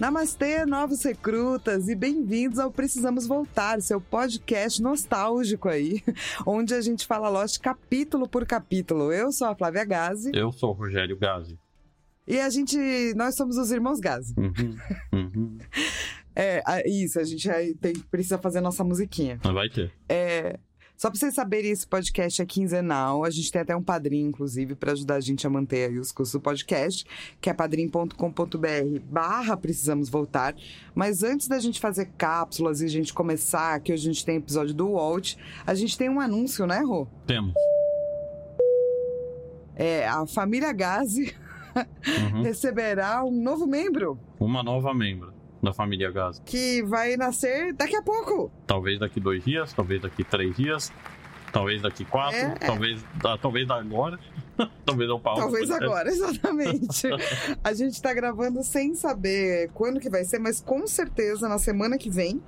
Namastê, novos recrutas, e bem-vindos ao Precisamos Voltar, seu podcast nostálgico aí, onde a gente fala Lost capítulo por capítulo. Eu sou a Flávia Gazi. Eu sou o Rogério Gazi. E a gente, nós somos os irmãos Gazi. Uhum, uhum. É, isso, a gente aí tem, precisa fazer nossa musiquinha. Vai ter. É, só pra vocês saberem, esse podcast é quinzenal. A gente tem até um padrinho, inclusive, para ajudar a gente a manter aí os custos do podcast, que é padrim.com.br barra Precisamos Voltar. Mas antes da gente fazer cápsulas e a gente começar, que hoje a gente tem episódio do Walt, a gente tem um anúncio, né, Rô? Temos. É, a família Gazi Uhum. receberá um novo membro Uma nova membro da família Gazi. que vai nascer daqui a pouco. Talvez daqui dois dias, talvez daqui três dias, talvez daqui quatro, É, é. talvez, ah, talvez agora, talvez eu pausa. Talvez agora, exatamente. a gente tá gravando sem saber quando que vai ser, mas com certeza na semana que vem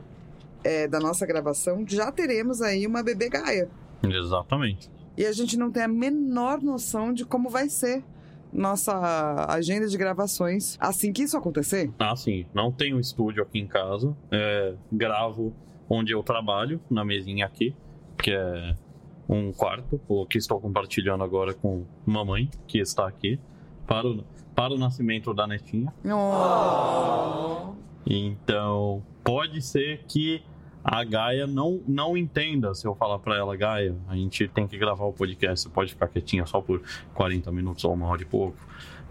é, da nossa gravação já teremos aí uma bebê Gaia. Exatamente. E a gente não tem a menor noção de como vai ser nossa agenda de gravações assim que isso acontecer. Ah, sim. Não tenho estúdio aqui em casa. É, gravo onde eu trabalho, na mesinha aqui, que é um quarto, o que estou compartilhando agora com mamãe, que está aqui, para o, para o nascimento da netinha. Oh. Então, pode ser que a Gaia não, não entenda se eu falar pra ela, Gaia, a gente tem que gravar o podcast, você pode ficar quietinha só por 40 minutos ou uma hora e pouco.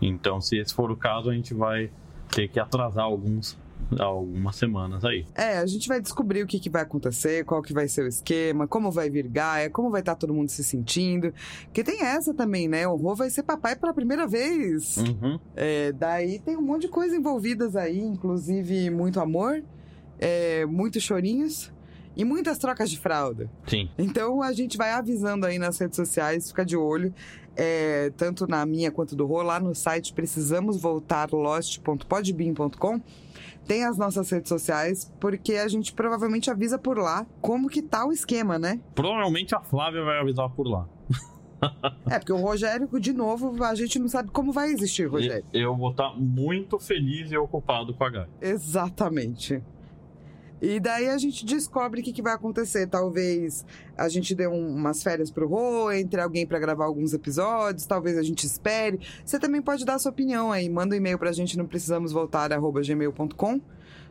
Então, se esse for o caso, a gente vai ter que atrasar alguns, algumas semanas aí. É, a gente vai descobrir o que, que vai acontecer, qual que vai ser o esquema, como vai vir Gaia, como vai estar todo mundo se sentindo. Porque tem essa também, né? O Rô vai ser papai pela primeira vez. Uhum. É, daí tem um monte de coisa envolvidas aí, inclusive muito amor, é, muitos chorinhos e muitas trocas de fralda. Sim. Então a gente vai avisando aí nas redes sociais, fica de olho, é, tanto na minha quanto do Rô, lá no site precisamosvoltarlost.podbean.com. Tem as nossas redes sociais, porque a gente provavelmente avisa por lá como que tá o esquema, né? Provavelmente a Flávia vai avisar por lá. É, porque o Rogério, de novo, a gente não sabe como vai existir, Rogério. Eu vou estar muito feliz e ocupado com a Gaia. Exatamente. E daí a gente descobre o que, que vai acontecer. Talvez a gente dê um- umas férias pro Rô, entre alguém pra gravar alguns episódios, talvez a gente espere. Você também pode dar sua opinião aí. Manda um e-mail pra gente no precisamos voltar gmail.com,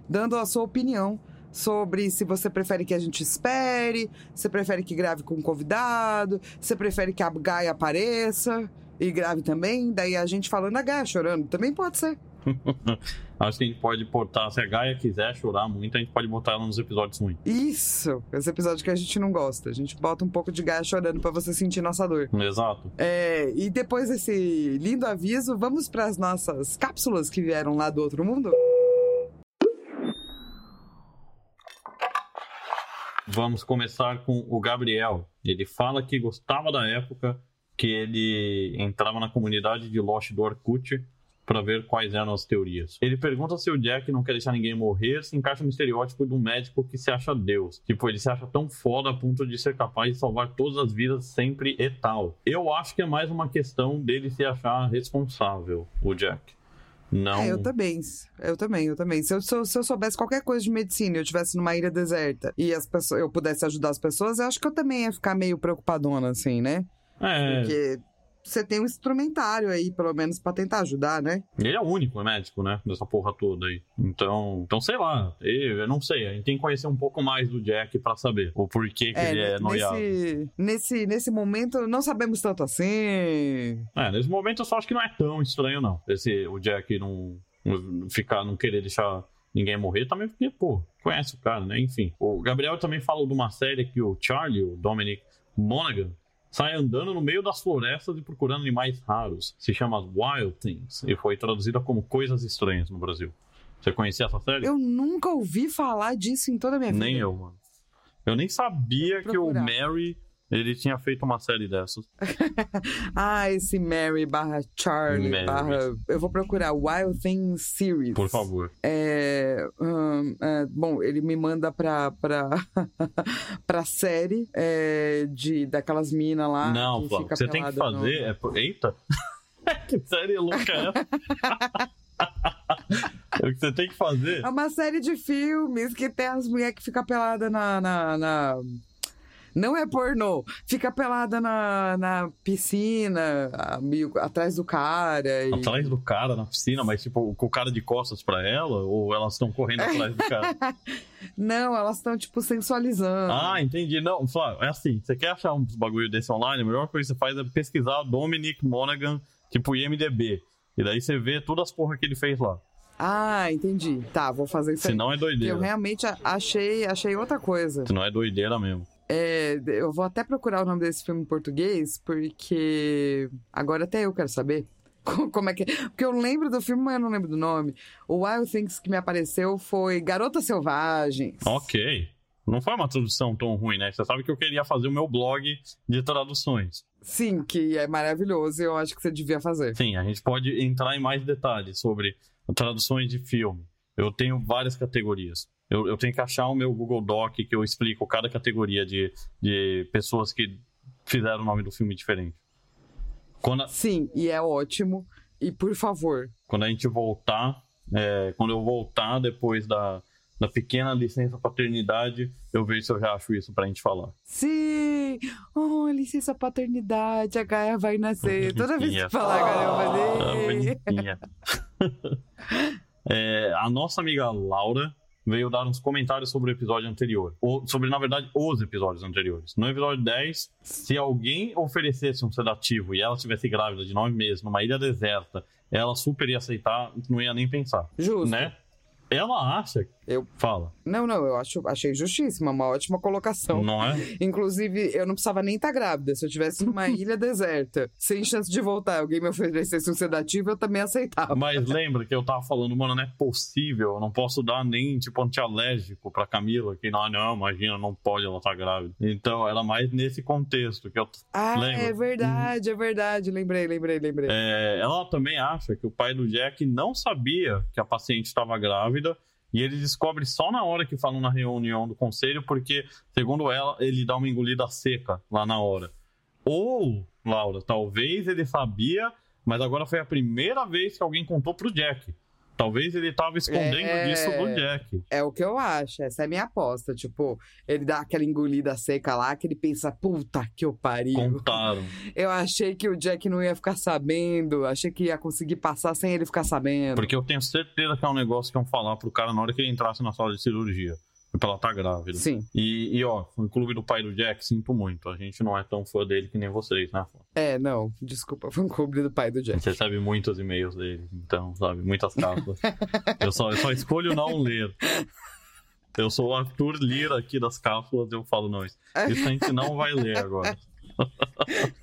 dando a sua opinião sobre se você prefere que a gente espere, se prefere que grave com um convidado, se prefere que a Gaia apareça e grave também. Daí a gente falando a Gaia chorando, também pode ser. Acho que a gente pode botar, se a Gaia quiser chorar muito, a gente pode botar ela nos episódios ruins. Isso, esse episódio que a gente não gosta. A gente bota um pouco de Gaia chorando pra você sentir nossa dor. Exato. É, e depois desse lindo aviso, vamos pras nossas cápsulas que vieram lá do outro mundo? Vamos começar com o Gabriel. Ele fala que gostava da época que ele entrava na comunidade de Lost do Orkut para ver quais eram as teorias. Ele pergunta se o Jack não quer deixar ninguém morrer, se encaixa no estereótipo de um médico que se acha Deus. Tipo, ele se acha tão foda a ponto de ser capaz de salvar todas as vidas sempre e tal. Eu acho que é mais uma questão dele se achar responsável, o Jack. Não. É, eu também. Eu também, eu também. Se eu, se eu- se eu soubesse qualquer coisa de medicina e eu estivesse numa ilha deserta e as pessoas, eu pudesse ajudar as pessoas, eu acho que eu também ia ficar meio preocupadona, assim, né? É, Porque você tem um instrumentário aí, pelo menos, pra tentar ajudar, né? Ele é o único médico, né? Dessa porra toda aí. Então, então sei lá. Eu, eu não sei. A gente tem que conhecer um pouco mais do Jack pra saber o porquê que ele é noiado. nesse, nesse, nesse momento, não sabemos tanto assim. É, nesse momento eu só acho que não é tão estranho, não. Esse, o Jack não, não ficar, não querer deixar ninguém morrer também, porque, pô, conhece o cara, né? Enfim. O Gabriel também falou de uma série que o Charlie, o Dominic Monaghan, sai andando no meio das florestas e procurando animais raros. Se chama Wild Things e foi traduzida como Coisas Estranhas no Brasil. Você conhecia essa série? Eu nunca ouvi falar disso em toda a minha vida. Nem eu, mano. Eu nem sabia que o. Mary Ele tinha feito uma série dessas. Ah, esse Mary barra Charlie Mary. barra... Eu vou procurar Wild Things Series. Por favor. É, hum, é, bom, ele me manda pra, pra, pra série é, de, daquelas minas lá. não, Flávio, o fica que você tem que no- fazer é. Eita! que série louca é o que você tem que fazer. É uma série de filmes que tem as mulheres que ficam peladas na, na, na- Não é pornô. Fica pelada na, na piscina, meio atrás do cara. E... Atrás do cara na piscina, mas tipo, com o cara de costas pra ela? Ou elas estão correndo atrás do cara? Não, elas estão, tipo, sensualizando. Ah, entendi. Não, Flávio, é assim, você quer achar uns bagulho desse online, a melhor coisa que você faz é pesquisar Dominic Monaghan, tipo IMDB. E daí você vê todas as porra que ele fez lá. Ah, entendi. Tá, vou fazer isso aí. Senão é doideira. eu realmente achei, achei outra coisa. Senão é doideira mesmo. É, eu vou até procurar o nome desse filme em português, porque agora até eu quero saber co- como é que é. Porque eu lembro do filme, mas eu não lembro do nome. O Wild Things que me apareceu foi Garotas Selvagens. Ok. Não foi uma tradução tão ruim, né? Você sabe que eu queria fazer o meu blog de traduções. Sim, que é maravilhoso e eu acho que você devia fazer. Sim, a gente pode entrar em mais detalhes sobre traduções de filme. Eu tenho várias categorias. Eu, eu tenho que achar o meu Google Doc que eu explico cada categoria de, de pessoas que fizeram o nome do filme diferente. Quando a, Sim, e é ótimo. E por favor, quando a gente voltar, é, quando eu voltar depois da, da pequena licença paternidade, eu vejo se eu já acho isso pra gente falar. sim! Oh, licença paternidade, a Gaia vai nascer. Toda vez que falar, a Gaia vai Ah, nascer. É, a nossa amiga Laura veio dar uns comentários sobre o episódio anterior. Ou, sobre, na verdade, os episódios anteriores. No episódio 10, se alguém oferecesse um sedativo e ela estivesse grávida de nove meses numa ilha deserta, ela super ia aceitar, não ia nem pensar. Justo. Né? Ela acha. Eu- Fala, Não, não, eu acho, achei justíssima, uma ótima colocação. não é? Inclusive, eu não precisava nem estar grávida. Se eu tivesse numa ilha deserta, sem chance de voltar, alguém me oferecesse um sedativo, eu também aceitava. Mas lembra que eu tava falando, mano, não é possível, eu não posso dar nem, tipo, antialérgico pra Camila, que não, não, imagina, não pode, ela tá grávida. Então, era mais nesse contexto que eu... Ah, Lembra? é verdade, é verdade. Lembrei, lembrei, lembrei. É, ela também acha que o pai do Jack não sabia que a paciente estava grávida e ele descobre só na hora que falam na reunião do conselho, porque, segundo ela, ele dá uma engolida seca lá na hora. Ou, Laura, talvez ele sabia, mas agora foi a primeira vez que alguém contou pro Jack. Talvez ele tava escondendo É. disso do Jack. É o que eu acho, essa é a minha aposta. Tipo, ele dá aquela engolida seca lá, que ele pensa, puta que eu pariu. Contaram. Eu achei que o Jack não ia ficar sabendo, achei que ia conseguir passar sem ele ficar sabendo. Porque eu tenho certeza que é um negócio que iam falar pro cara na hora que ele entrasse na sala de cirurgia. Ela tá grávida. Sim, E, e, ó, o clube do pai do Jack, sinto muito. A gente não é tão fã dele que nem vocês, né? é, não, desculpa, foi um cobre do pai do Jack. gente recebe muitos e-mails dele, então, sabe, muitas cartas. eu, só, eu só escolho não ler. Eu sou o Arthur Lira aqui das cápsulas, eu falo, não, isso, isso a gente não vai ler agora.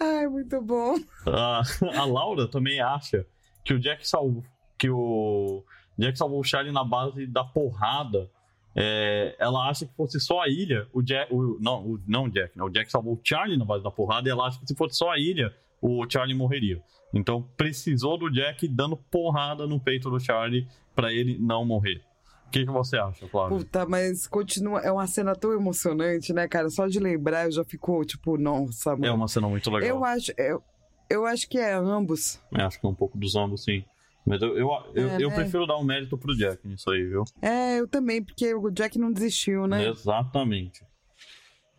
Ai, muito bom. A, a Laura também acha que o Jack salvou. Que o Jack salvou o Charlie na base da porrada. É, ela acha que fosse só a ilha, o Jack. O, não, o, não Jack, né? O Jack salvou o Charlie na base da porrada e ela acha que se fosse só a ilha, o Charlie morreria. Então precisou do Jack dando porrada no peito do Charlie pra ele não morrer. O que, que você acha, Flávio? Puta, mas continua. É uma cena tão emocionante, né, cara? Só de lembrar eu já fico, tipo, nossa, mano. É uma cena muito legal. Eu acho. Eu, eu acho que é ambos. Eu acho que é um pouco dos ambos, sim. Mas eu, eu, eu, É, eu né? prefiro dar um mérito pro Jack nisso aí, viu? É, eu também, porque o Jack não desistiu, né? Exatamente.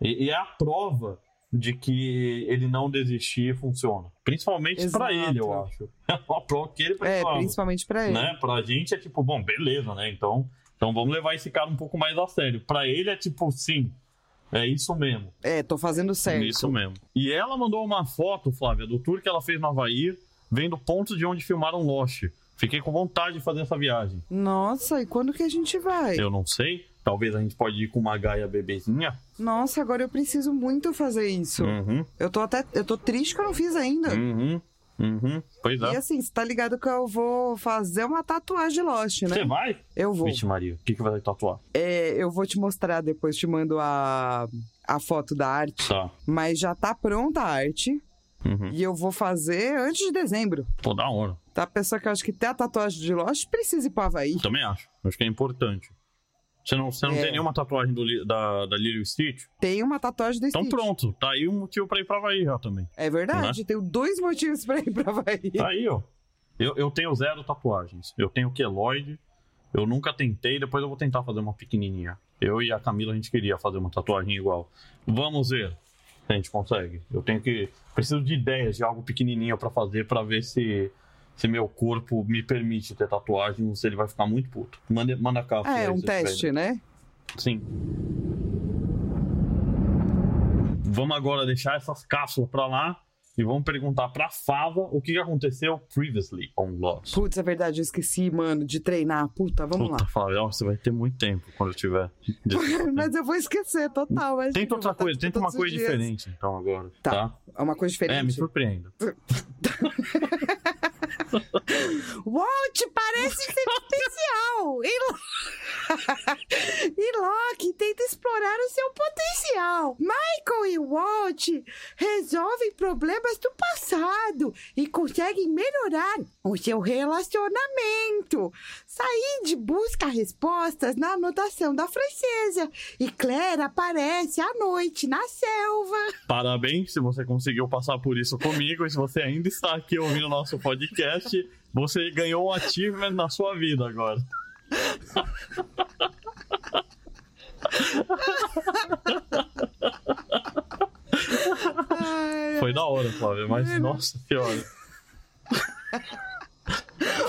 E, e é a prova de que ele não desistir funciona. Principalmente pra Exato. ele, eu acho. É uma prova que ele É, precisava. principalmente pra ele. né? Pra gente é tipo, bom, beleza, né? Então, então vamos levar esse cara um pouco mais a sério. Pra ele é tipo, sim, é isso mesmo. É, tô fazendo certo. Isso mesmo. E ela mandou uma foto, Flávia, do tour que ela fez no Havaí, vendo pontos de onde filmaram Lost. Fiquei com vontade de fazer essa viagem. Nossa, e quando que a gente vai? Eu não sei. Talvez a gente pode ir com uma gaia bebezinha. Nossa, agora eu preciso muito fazer isso. Uhum, Eu tô até. Eu tô triste que eu não fiz ainda. uhum. Uhum, pois E é. assim, você tá ligado que eu vou fazer uma tatuagem de Lost, né? Você vai? Eu vou. Vixe Maria, o que, que vai tatuar? É, eu vou te mostrar depois, te mando a, a foto da arte. Tá. Mas já tá pronta a arte. Uhum. E eu vou fazer antes de dezembro. Pô, da hora. Tá? A pessoa que eu acho que tem a tatuagem de Lost precisa ir pro Havaí. Também acho. Acho que é importante. Você não, você não É. tem nenhuma tatuagem do, da, da Lily Stitch? Tem uma tatuagem do Então Stitch. pronto, tá aí um motivo pra ir pra Havaí já também. É verdade, tenho dois motivos pra ir pro Havaí. Tá aí, ó. Eu, eu tenho zero tatuagens. Eu tenho queloide. Eu nunca tentei, depois eu vou tentar fazer uma pequenininha. Eu e a Camila, a gente queria fazer uma tatuagem igual. Vamos ver a gente consegue. Eu tenho que... Preciso de ideias de algo pequenininho pra fazer, pra ver se... Se meu corpo me permite ter tatuagem ou se ele vai ficar muito puto. Manda, manda cá. É Fê, um teste, né? Sim. Vamos agora deixar essas cápsulas pra lá e vamos perguntar pra Fava o que aconteceu previously on Lost. Putz, é verdade, eu esqueci, mano, de treinar. Puta, vamos Puta, lá. Fava, ó, você vai ter muito tempo quando eu tiver. Mas eu vou esquecer, total. mas Tenta outra coisa, tenta uma coisa dias. diferente então agora, Tá. tá? É uma coisa diferente. É, me surpreenda. Walt parece ser especial! E, e Loki tenta explorar o seu potencial. Michael e Walt resolvem problemas do passado e conseguem melhorar o seu relacionamento. Said busca respostas na anotação da francesa e Claire aparece à noite na selva. Parabéns se você conseguiu passar por isso comigo e se você ainda está aqui ouvindo o nosso podcast, você ganhou um achievement na sua vida agora. Foi da hora, Flávia, mas nossa senhora.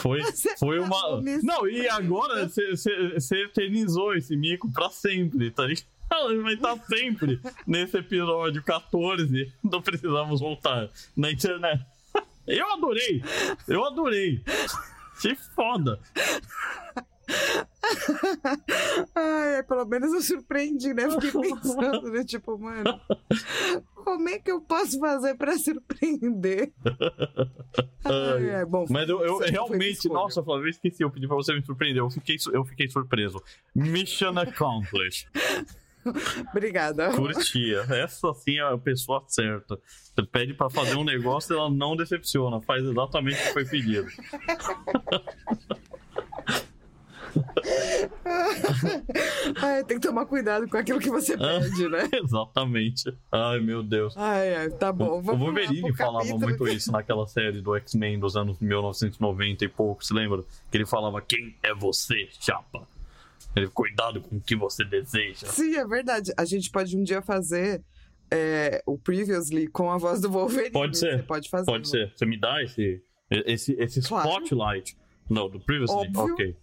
Foi, Você foi tá uma. Não, e agora você eternizou esse mico pra sempre, tá ligado? Ele vai estar sempre nesse episódio 14. Não precisamos voltar na internet. Eu adorei! Eu adorei! Se foda! Ai, pelo menos eu surpreendi, né? Fiquei pensando, né? Tipo, mano, como é que eu posso fazer pra surpreender? Ai, é, bom, Mas eu, eu realmente, nossa, Flávio, eu esqueci, eu pedi pra você me surpreender. Eu fiquei, eu fiquei surpreso. Mission accomplished. Obrigada. Curtia. Essa sim é a pessoa certa. Você pede pra fazer um negócio e ela não decepciona. Faz exatamente o que foi pedido. Ai, tem que tomar cuidado com aquilo que você pede, né? exatamente. Ai, meu Deus. Ai, ai, tá bom. o Vamos lá Wolverine falava capítulo. muito isso naquela série do X-Men dos anos 1990 e pouco, se lembra? Que ele falava: Quem é você, chapa? Ele, cuidado com o que você deseja. Sim, é verdade. A gente pode um dia fazer é, o Previously com a voz do Wolverine. Pode ser. Você pode fazer. Pode ser. Você me dá esse, esse, esse Claro. spotlight? Não, do Previously? Óbvio. Ok.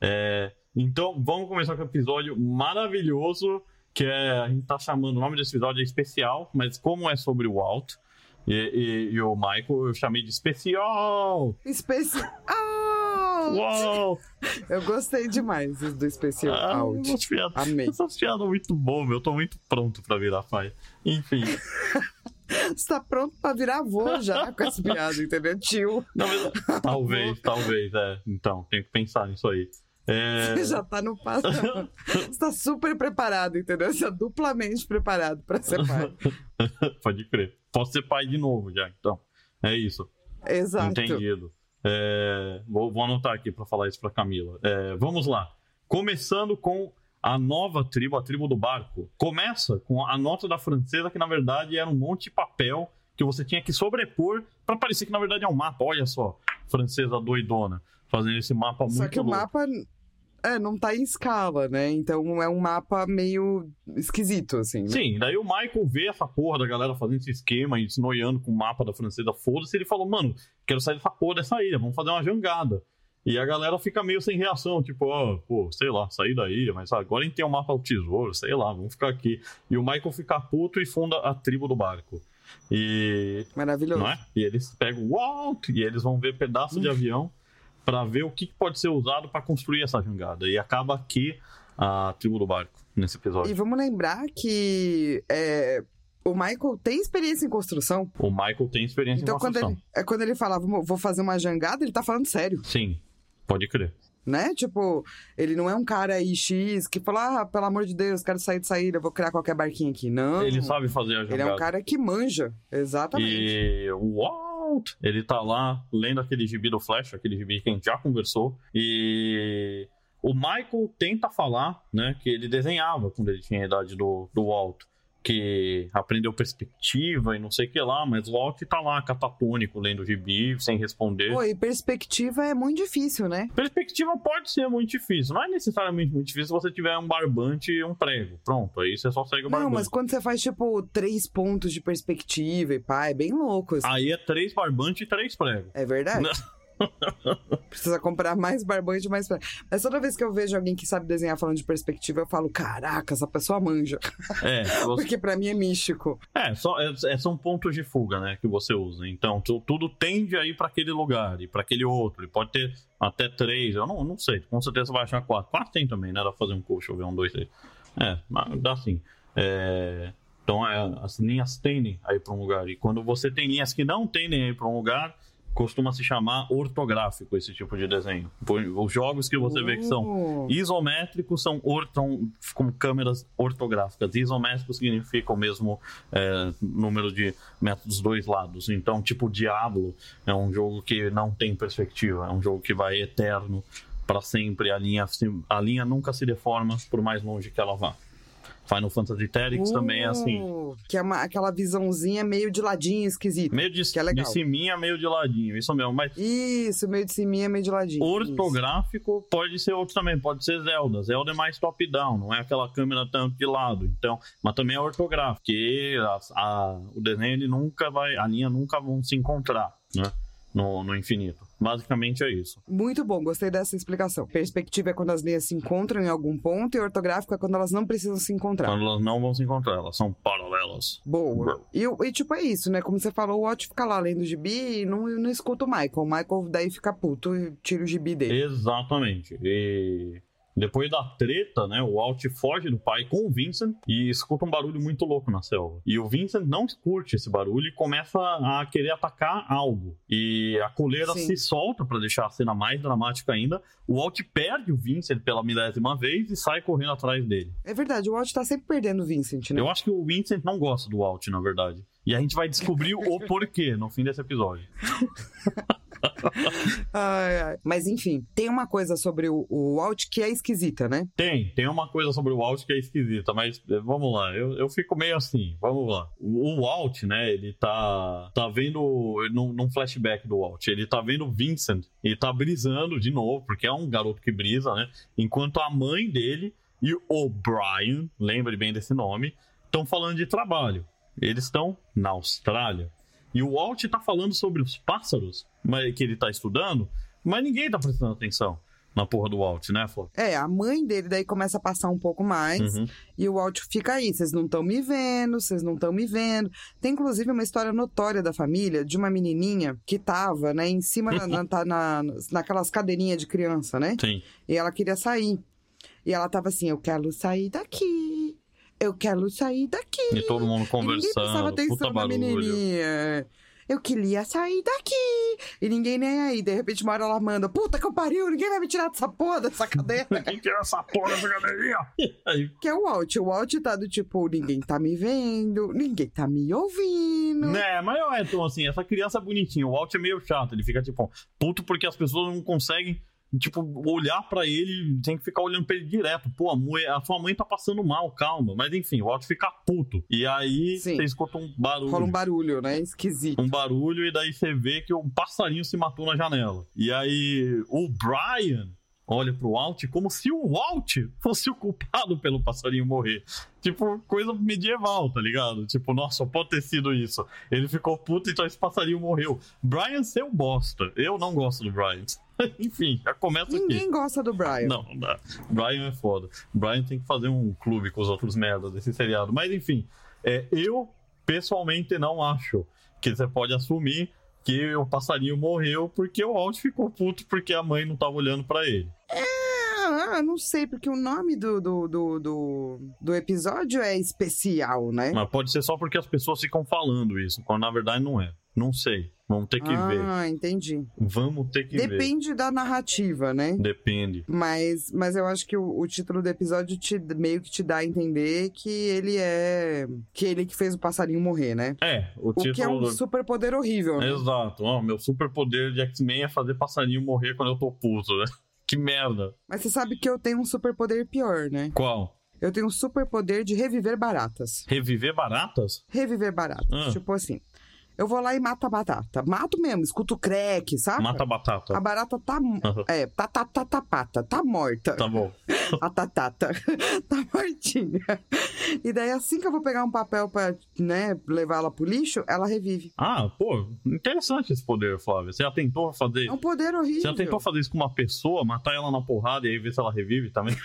É, então, vamos começar com o episódio maravilhoso, que é, a gente tá chamando, o nome desse episódio é especial, mas como é sobre o Walt e, e- e o Michael, eu chamei de especial! Especial. Uau! Eu gostei demais do especial Ah, out. essas piadas, Amei. essas piadas muito boas, meu. Eu tô muito pronto pra virar pai. Enfim. Você tá pronto pra virar avô já com essa piada, entendeu? Tio. Não, mas- talvez, talvez, é. Então, tem que pensar nisso aí. É... Você já tá no passo. Você tá super preparado, entendeu? Você tá duplamente preparado pra ser pai. Pode crer. Posso ser pai de novo já, então. É isso. Exato. Entendido. É, Vou, vou anotar aqui pra falar isso pra Camila. É, vamos lá. Começando com a nova tribo, a tribo do barco. Começa com a nota da francesa, que na verdade era um monte de papel que você tinha que sobrepor pra parecer que na verdade é um mapa. Olha só, francesa doidona, fazendo esse mapa muito Só que o louco. mapa é, não tá em escala, né? Então é um mapa meio esquisito, assim. né? Sim, daí o Michael vê essa porra da galera fazendo esse esquema e se noiando com o mapa da francesa, foda-se, ele falou, mano, quero sair dessa porra dessa ilha, vamos fazer uma jangada. E a galera fica meio sem reação, tipo, ó, pô, sei lá, sair da ilha, mas agora a gente tem o mapa do tesouro, sei lá, vamos ficar aqui. E o Michael fica puto e funda a tribo do barco. E. Maravilhoso. Não é? E eles pegam o Walt e eles vão ver pedaço de avião pra ver o que pode ser usado pra construir essa jangada. E acaba aqui a tribo do barco nesse episódio. E vamos lembrar que é, O Michael tem experiência em construção. O Michael tem experiência Então, em quando construção. ele, é quando ele fala, "Vou- fazer uma jangada, ele tá falando sério, Sim, pode crer. né? Tipo, ele não é um cara aí X que fala, ah, pelo amor de Deus, quero sair de saída, vou criar qualquer barquinho aqui. Não. Ele sabe fazer a jogada. Ele é um cara que manja. Exatamente. E o Ele tá lá lendo aquele gibi do Flash, aquele gibi que a gente já conversou. E o Michael tenta falar, né, que ele desenhava quando ele tinha a idade do, do Walt. Que aprendeu perspectiva e não sei o que lá, mas o Walt tá lá, catatônico, lendo o gibi, sem responder. Pô, e perspectiva é muito difícil, né? Perspectiva pode ser muito difícil. Não é necessariamente muito difícil se você tiver um barbante e um prego. Pronto, aí você só segue o Não, barbante. mas quando você faz, tipo, três pontos de perspectiva e pá, é bem louco. assim. Aí é três barbantes e três pregos. É verdade? Precisa comprar mais barbante e mais. Mas toda vez que eu vejo alguém que sabe desenhar falando de perspectiva, eu falo: caraca, essa pessoa manja. É, você- Porque pra mim é místico. É, só, é- é- são pontos de fuga, né, que você usa. Então, tu- tudo tende a ir pra aquele lugar e pra aquele outro. E pode ter até três, eu não, não sei. Com certeza vai achar quatro. Quatro tem também, né? Dá pra fazer um curso, ver, um, dois, três. É, mas dá sim. É, então, é, as linhas tendem a ir pra um lugar. E quando você tem linhas que não tendem a ir pra um lugar, costuma se chamar ortográfico esse tipo de desenho. Os jogos que você vê que são Uh, Isométricos são, or, são como câmeras ortográficas. Isométrico significa o mesmo é, número de metros dos dois lados. Então, tipo, Diablo é um jogo que não tem perspectiva. É um jogo que vai eterno para sempre. A linha, a linha nunca se deforma por mais longe que ela vá. Final Fantasy Tactics também é assim. uh, Que é uma- aquela visãozinha meio de ladinho esquisito. Meio de, Que é legal. de ciminha, meio de ladinho. Isso mesmo. Mas Isso, meio de ciminha, meio de ladinho. Isso. Ortográfico pode ser outro também, pode ser Zelda. Zelda é mais top-down, não é aquela câmera tanto de lado. Então, mas também é ortográfico, porque a- a- o desenho ele nunca vai, a linha nunca vão se encontrar, né? No, no infinito. Basicamente é isso. Muito bom, gostei dessa explicação. Perspectiva é quando as linhas se encontram em algum ponto e ortográfico é quando elas não precisam se encontrar. Quando elas não vão se encontrar, elas são paralelas. Boa. E, e, tipo, é isso, né? Como você falou, o Watch fica lá lendo o gibi e não, não escuta o Michael. O Michael daí fica puto e tira o gibi dele. Exatamente. E depois da treta, né, o Walt foge do pai com o Vincent e escuta um barulho muito louco na selva. E o Vincent não curte esse barulho e começa a querer atacar algo. E a coleira Sim. se solta para deixar a cena mais dramática ainda. O Walt perde o Vincent pela milésima vez e sai correndo atrás dele. É verdade, o Watch tá sempre perdendo o Vincent, né? Eu acho que o Vincent não gosta do Walt, na verdade. E a gente vai descobrir o porquê no fim desse episódio. Ai, ai. Mas enfim, tem uma coisa sobre o, o Walt que é esquisita, né? Tem, tem uma coisa sobre o Walt que é esquisita, mas eh, vamos lá, eu, eu fico meio assim, vamos lá. O, o Walt, né, ele tá, tá vendo, num, num flashback do Walt, ele tá vendo Vincent e tá brisando de novo, porque é um garoto que brisa, né, enquanto a mãe dele e o Brian, lembre bem desse nome, estão falando de trabalho. Eles estão na Austrália. E o Walt tá falando sobre os pássaros mas, que ele tá estudando, mas ninguém tá prestando atenção na porra do Walt, né, Flor? É, a mãe dele daí começa a passar um pouco mais. Uhum. E o Walt fica aí, vocês não estão me vendo, vocês não estão me vendo. Tem inclusive uma história notória da família de uma menininha que tava, né, em cima, na, na, tá na- naquelas cadeirinhas de criança, né? Sim. E ela queria sair. E ela tava assim, eu quero sair daqui, eu quero sair daqui. E todo mundo E ninguém prestava conversando, atenção puta na barulho. menininha. Eu queria sair daqui. E ninguém nem aí. De repente, uma hora ela manda, puta que eu pariu, ninguém vai me tirar dessa porra dessa cadeira. Quem que é essa porra dessa cadeirinha? Que é o Walt. O Walt tá do tipo, ninguém tá me vendo, ninguém tá me ouvindo. né, mas é tão assim, essa criança é bonitinha, o Walt é meio chato, ele fica tipo, puto porque as pessoas não conseguem, tipo, olhar pra ele, tem que ficar olhando pra ele direto. Pô, a, mãe- a sua mãe tá passando mal, calma. Mas enfim, o Walt fica puto. E aí Sim. você escuta um barulho. Rola um barulho, né? Esquisito. um barulho e daí você vê que um passarinho se matou na janela. E aí o Brian olha pro Walt como se o Walt fosse o culpado pelo passarinho morrer. Tipo, coisa medieval, tá ligado? Tipo, nossa, só pode ter sido isso. Ele ficou puto, então esse passarinho morreu. Brian seu bosta. Eu não gosto do Brian. Enfim, já começa aqui. Ninguém gosta do Brian. Não, não dá. Brian é foda. Brian tem que fazer um clube com os outros merdas desse seriado. Mas enfim, é, eu pessoalmente não acho que você pode assumir que o passarinho morreu porque o Walt ficou puto porque a mãe não tava olhando pra ele. Ah, eu não sei, porque o nome do, do, do, do, do episódio é especial, né? Mas pode ser só porque as pessoas ficam falando isso, quando na verdade não é. Não sei. Vamos ter que ah, ver. Ah, entendi. Vamos ter que ver. Depende da narrativa, né? Depende. Mas, mas eu acho que o, o título do episódio te, meio que te dá a entender que ele é. Que ele que fez o passarinho morrer, né? É, o, O título. que é um do- superpoder horrível, né? Exato. Ó, meu superpoder de X-Men é fazer passarinho morrer quando eu tô puto, né? Que merda. Mas você sabe que eu tenho um superpoder pior, né? Qual? Eu tenho um superpoder de reviver baratas. Reviver baratas? Reviver baratas. Ah. Tipo assim. Eu vou lá e mato a batata. Mato mesmo, escuto o crack, sabe? Mata a batata. A barata tá. É, tá, tá, tá, tá, pata, tá morta. Tá bom. A tatata. tá mortinha. E daí, assim que eu vou pegar um papel pra, né, levar ela pro lixo, ela revive. Ah, pô, interessante esse poder, Flávio. Você já tentou fazer. É um poder horrível. Você já tentou fazer isso com uma pessoa, matar ela na porrada e aí ver se ela revive também?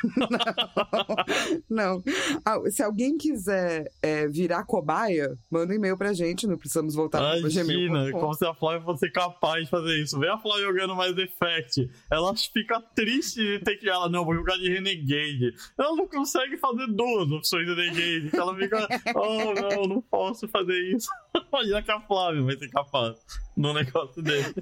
Não. Ah, Se alguém quiser é, virar cobaia, manda um e-mail pra gente, não precisamos voltar Imagina, gmail.com. como se a Flávia fosse capaz de fazer isso. Vê a Flávia jogando mais Effect. Ela fica triste de ter que. Ela, não, vou jogar de Renegade. Ela não consegue fazer duas opções de Renegade. Ela fica, oh, não, não posso fazer isso. Imagina que a Flávia vai ser capaz no negócio dele.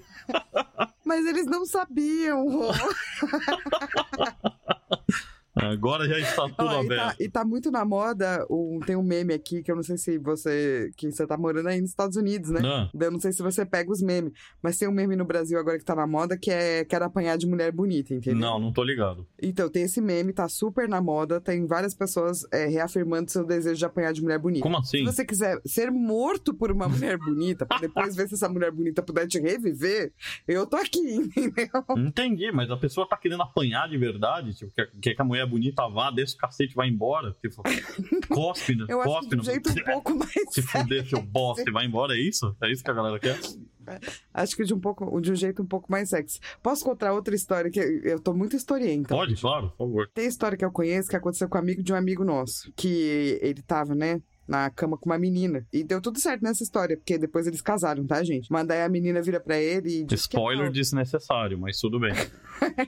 Mas eles não sabiam. Rô. Agora já está tudo Ó, e, tá, aberto. e tá muito na moda, um, tem um meme aqui que eu não sei se você. que você tá morando aí nos Estados Unidos, né? Ah, Eu não sei se você pega os memes, mas tem um meme no Brasil agora que tá na moda que é quero apanhar de mulher bonita, entendeu? não, não tô ligado. Então, tem esse meme, tá super na moda, tem várias pessoas é, reafirmando seu desejo de apanhar de mulher bonita. Como assim? Se você quiser ser morto por uma mulher bonita, pra depois ver se essa mulher bonita puder te reviver, eu tô aqui, entendeu? Entendi, mas a pessoa tá querendo apanhar de verdade, tipo, quer, quer que a mulher bonita vá, desce o cacete e vai embora. Tipo, cospe, né? Eu acho cospe de um no- jeito um pouco mais. Se fuder, seu bosta, e vai embora, é isso? É isso que a galera quer? Acho que de um, pouco, de um jeito um pouco mais sexy. Posso contar outra história que eu tô muito historienta. Pode, claro, por favor. Tem história que eu conheço que aconteceu com um amigo de um amigo nosso. Que ele tava, né? Na cama com uma menina. E deu tudo certo nessa história, porque depois eles casaram, tá, gente? Mas daí a menina vira pra ele e diz. que é Spoiler não. desnecessário, mas tudo bem.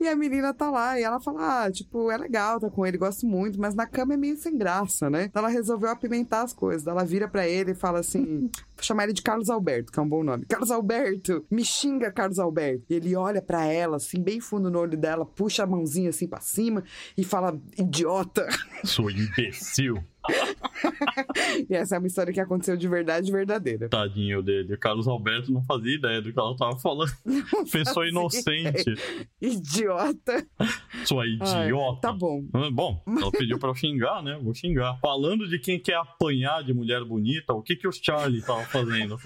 E a menina tá lá e ela fala: Ah, tipo, é legal, tá com ele, gosto muito, mas na cama é meio sem graça, né? Então ela resolveu apimentar as coisas. Ela vira pra ele e fala assim: Vou chamar ele de Carlos Alberto, que é um bom nome. Carlos Alberto, me xinga, Carlos Alberto. E ele olha pra ela, assim, bem fundo no olho dela, puxa a mãozinha assim pra cima e fala: Idiota. Sou imbecil. E essa é uma história que aconteceu de verdade verdadeira. Tadinho dele. O Carlos Alberto não fazia ideia do que ela tava falando. Pessoa inocente. Idiota. Sua Ai, idiota. tá bom. Ah, Bom, ela pediu pra eu xingar, né? Vou xingar. Falando de quem quer apanhar de mulher bonita, o que que o Charlie tava fazendo?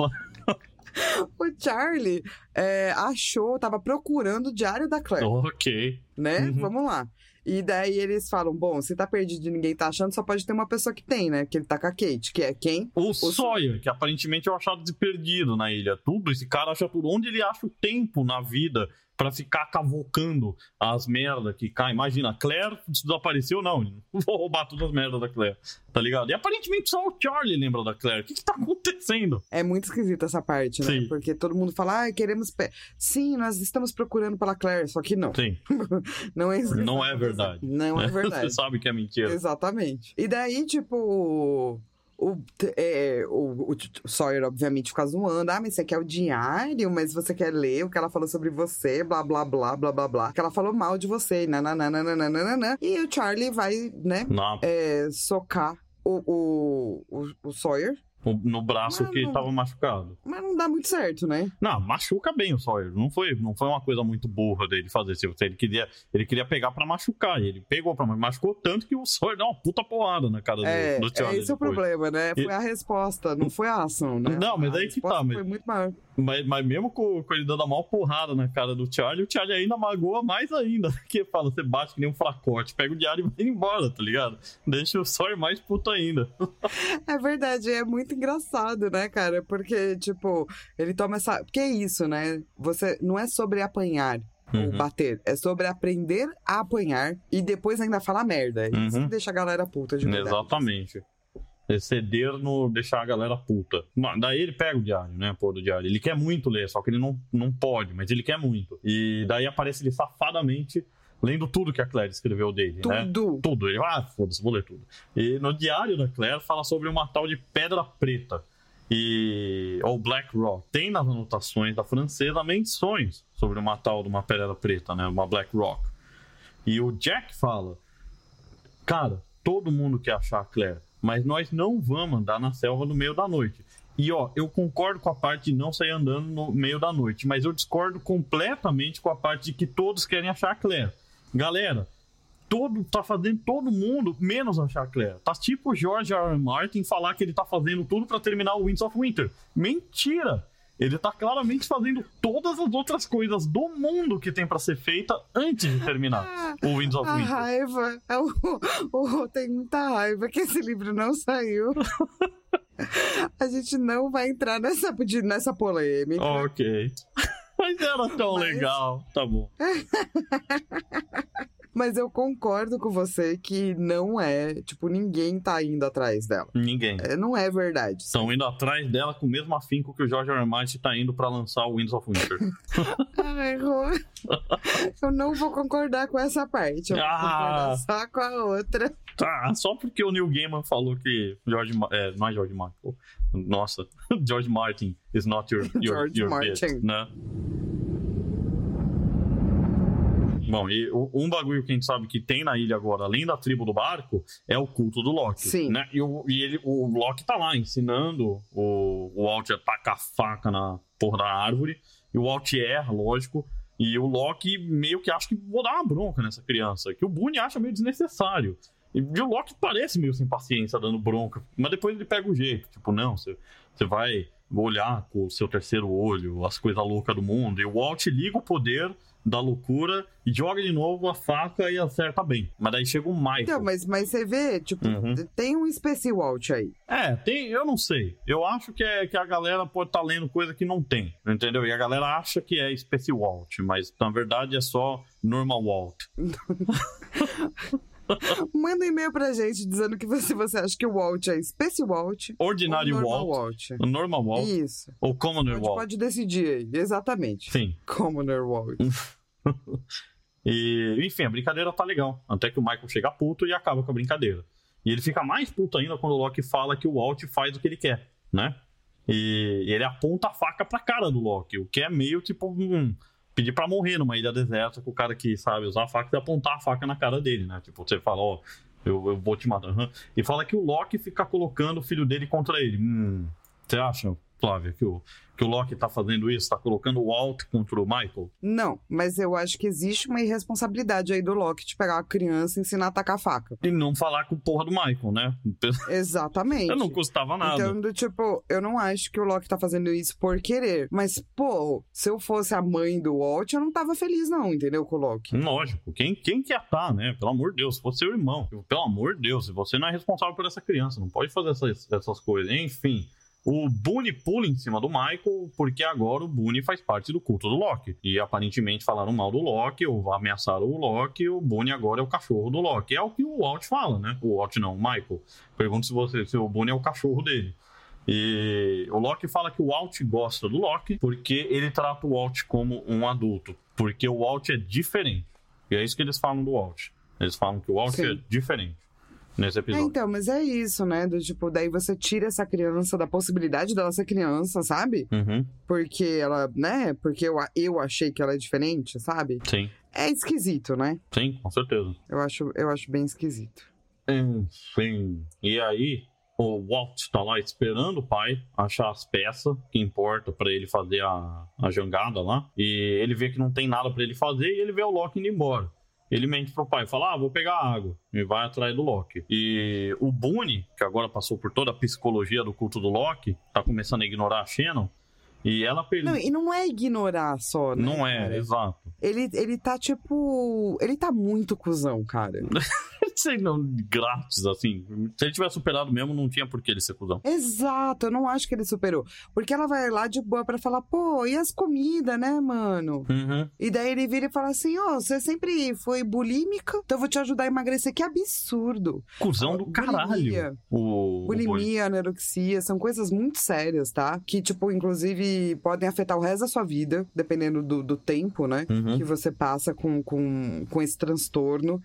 O Charlie é, achou, tava procurando o diário da Claire. ok. né? Uhum. Vamos lá. E daí eles falam: bom, se tá perdido e ninguém tá achando, só pode ter uma pessoa que tem, né? Que ele tá com a Kate, que é quem? O Sawyer, que aparentemente é o achado de perdido na ilha. Tudo, esse cara acha tudo. Onde ele acha o tempo na vida pra ficar cavocando as merdas que caem? Imagina, a Claire desapareceu, não. Vou roubar todas as merdas da Claire. Tá ligado? E aparentemente só o Charlie lembra da Claire. O que que tá acontecendo? É muito esquisita essa parte, né? Sim. Porque todo mundo fala: ah, queremos. Sim, nós estamos procurando pela Claire, só que não. Sim, Não é isso. não é verdade. Não é Você verdade. sabe que é mentira. Exatamente. E daí, tipo. O, é, o, o Sawyer, obviamente, fica zoando. Ah, mas você quer o diário? Mas você quer ler o que ela falou sobre você? Blá, blá, blá, blá, blá, blá. Que ela falou mal de você. Nananana. E o Charlie vai, né, é, socar o, o, o, o Sawyer. No- braço que Mano. tava machucado. Mas não dá muito certo, né? Não, machuca bem o Sawyer. Não foi, não foi uma coisa muito burra dele fazer. Ele queria, ele queria pegar pra machucar. E ele pegou pra machucou tanto que o Sawyer deu uma puta porrada na cara do, É, do é Charlie. esse é o problema, né? Foi E- a resposta, não foi a ação, né? Não, mas a aí que tá, mas- Foi muito maior. Mas, mas mesmo com, com ele dando a maior porrada na cara do Charlie, o Charlie ainda magoa mais ainda. Que fala, você bate que nem um fracote, pega o diário e vai embora, tá ligado? Deixa o Sawyer mais puto ainda. É verdade, é muito engraçado, né, cara? Porque, tipo, ele toma essa. Porque é isso, né? Você não é sobre apanhar ou Uhum. bater, é sobre aprender a apanhar e depois ainda falar merda. É Isso Uhum. que deixa a galera puta de verdade. Exatamente. Exceder no deixar a galera puta. Daí ele pega o diário, né? Pô, do diário. Ele quer muito ler, só que ele não, não pode, mas ele quer muito. E daí aparece ele safadamente lendo tudo que a Claire escreveu dele, né? Tudo. Tudo. Ele, ah, foda-se, vou ler tudo. E no diário da Claire fala sobre uma tal de Pedra Preta. E. Ou Black Rock. Tem nas anotações da francesa menções sobre uma tal de uma Pedra Preta, né? Uma Black Rock. E o Jack fala: Cara, todo mundo quer achar a Claire, mas nós não vamos andar na selva no meio da noite. E ó, eu concordo com a parte de não sair andando no meio da noite, mas eu discordo completamente com a parte de que todos querem achar a Claire. Galera, todo tá fazendo todo mundo menos a Claire. Tá tipo o George R. R. Martin falar que ele tá fazendo tudo para terminar o Winds of Winter. Mentira! Ele tá claramente fazendo todas as outras coisas do mundo que tem para ser feita antes de terminar o Winds of A Winter. raiva. É o, o Rô tem muita raiva que esse livro não saiu. A gente não vai entrar nessa, nessa polêmica. Ok. Mas era tão Mas- legal. Tá bom. Mas eu concordo com você que não é. Tipo, ninguém tá indo atrás dela. Ninguém. É, não é verdade. Estão indo atrás dela com o mesmo afinco que o George R. R. Martin tá indo pra lançar o Winds of Winter. Ai, Rô. Eu não vou concordar com essa parte. Eu vou Ah. concordar só com a outra. Tá, só porque o Neil Gaiman falou que George, é, não é George Michael, nossa, George Martin is not your, your, George your Martin. bitch, né? Bom, e o- um bagulho que a gente sabe que tem na ilha agora, além da tribo do barco, é o culto do Loki. Sim. Né? E, o, e ele, o Loki tá lá ensinando o, o Walt a tacar a faca na porra da árvore. E o Walt erra, lógico. E o Loki meio que acha que vou dar uma bronca nessa criança. Que o Boone acha meio desnecessário. E o Loki parece meio sem paciência, dando bronca. Mas depois ele pega o jeito. Tipo, não, você você vai olhar com o seu terceiro olho, as coisas loucas do mundo. E o Walt liga o poder da loucura e joga de novo a faca e acerta bem. Mas daí chega o Michael. Então, mas, mas você vê, tipo, Uhum. tem um Space Walt aí. É, tem, eu não sei. Eu acho que, é, que a galera pode estar lendo coisa que não tem, entendeu? E a galera acha que é Space Walt, mas na verdade é só Normal Walt. Manda um e-mail pra gente dizendo que você, você acha que o Walt é Space Walt normal Walt, Walt. Normal Walt Isso. ou Commoner Walt. pode decidir aí. Exatamente. Sim. Commoner Walt. E, enfim, a brincadeira tá legal. Até que o Michael chega puto e acaba com a brincadeira. E ele fica mais puto ainda quando o Loki fala que o Walt faz o que ele quer, né? E, e ele aponta a faca pra cara do Loki, o que é meio tipo hum, pedir pra morrer numa ilha deserta com o cara que sabe usar a faca e apontar a faca na cara dele, né? Tipo, você fala, ó, eu, eu vou te matar. aham. E fala que o Loki fica colocando o filho dele contra ele. Hum, você acha, Flávia, que o, que o Loki tá fazendo isso? Tá colocando o Walt contra o Michael? Não, mas eu acho que existe uma irresponsabilidade aí do Loki de pegar a criança e ensinar a atacar a faca. E não falar com o porra do Michael, né? Exatamente. Não custava nada. Então, do tipo, eu não acho que o Loki tá fazendo isso por querer. Mas, pô, se eu fosse a mãe do Walt, eu não tava feliz, não, entendeu, com o Loki? Lógico, quem, quem quer tá, né? Pelo amor de Deus, se fosse seu irmão. Pelo amor de Deus, você não é responsável por essa criança, não pode fazer essas, essas coisas. Enfim, o Boone pula em cima do Michael, porque agora o Boone faz parte do culto do Loki. E aparentemente falaram mal do Loki, ou ameaçaram o Loki, o Boone agora é o cachorro do Loki. É o que o Walt fala, né? O Walt não, o Michael. Pergunto se, você, se o Boone é o cachorro dele. E o Loki fala que o Walt gosta do Loki porque ele trata o Walt como um adulto. Porque o Walt é diferente. E é isso que eles falam do Walt. Eles falam que o Walt Sim. é diferente nesse É, episódio. então, mas é isso, né? Do tipo, daí você tira essa criança da possibilidade dela ser criança, sabe? Uhum, Porque ela, né? Porque eu, eu achei que ela é diferente, sabe? sim, É esquisito, né? sim, com certeza. Eu acho, eu acho bem esquisito. Enfim. E aí, o Walt tá lá esperando o pai achar as peças que importa pra ele fazer a, a jangada lá. E ele vê que não tem nada pra ele fazer e ele vê o Loki indo embora. Ele mente pro pai, fala: Ah, vou pegar água. E vai atrás do Loki. E o Boone, que agora passou por toda a psicologia do culto do Loki, tá começando a ignorar a Shannon. E ela Não, pergunta. e não é ignorar só, né? Não, é, cara? exato. Ele, ele tá tipo. Ele tá muito cuzão, cara. ser não, grátis, assim. Se ele tivesse superado mesmo, não tinha por que ele ser cuzão. Exato, eu não acho que ele superou. Porque ela vai lá de boa pra falar, pô, e as comidas, né, mano? Uhum. E daí ele vira e fala assim: Ó, você sempre foi bulímica, então eu vou te ajudar a emagrecer. Que absurdo. Cusão do caralho. Bulimia. O. Bulimia, anorexia, são coisas muito sérias, tá? Que, tipo, inclusive podem afetar o resto da sua vida, dependendo do, do tempo, né? Uhum. Que você passa com, com, com esse transtorno.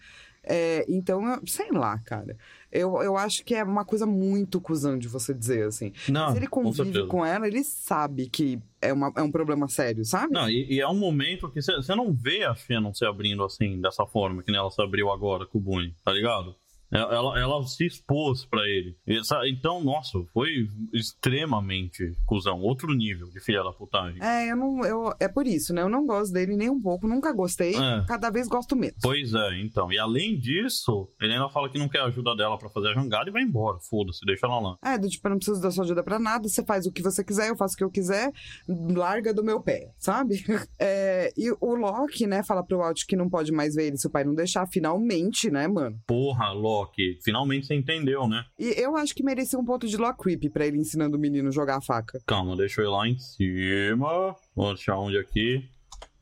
É, então, eu- sei lá, cara. Eu, eu acho que é uma coisa muito cuzão de você dizer, assim. Não, Se ele com convive certeza. com ela, ele sabe que é, uma, é um problema sério, sabe? Não, e, e é um momento que você não vê a Shannon se abrindo assim, dessa forma, que nem ela se abriu agora com o Boone, tá ligado? Ela, ela, se expôs pra ele. Essa- então, nossa, foi extremamente cuzão. Outro nível de filha da putagem. É, eu não. Eu, é por isso, né? Eu não gosto dele nem um pouco, nunca gostei. É. Cada vez gosto menos. Pois é, então. E além disso, ele ainda fala que não quer a ajuda dela pra fazer a jangada e vai embora. Foda-se, deixa ela lá. É, do tipo, eu não preciso da sua ajuda pra nada, você faz o que você quiser, eu faço o que eu quiser, larga do meu pé, sabe? É, e o Loki, né, fala pro Walt que não pode mais ver ele se o pai não deixar, finalmente, né, mano? Porra, Loki, finalmente você entendeu, né? E eu acho que merecia um ponto de Loki Creep pra ele ensinando o menino a jogar a faca. Calma, deixa eu ir lá em cima. Vou deixar onde aqui.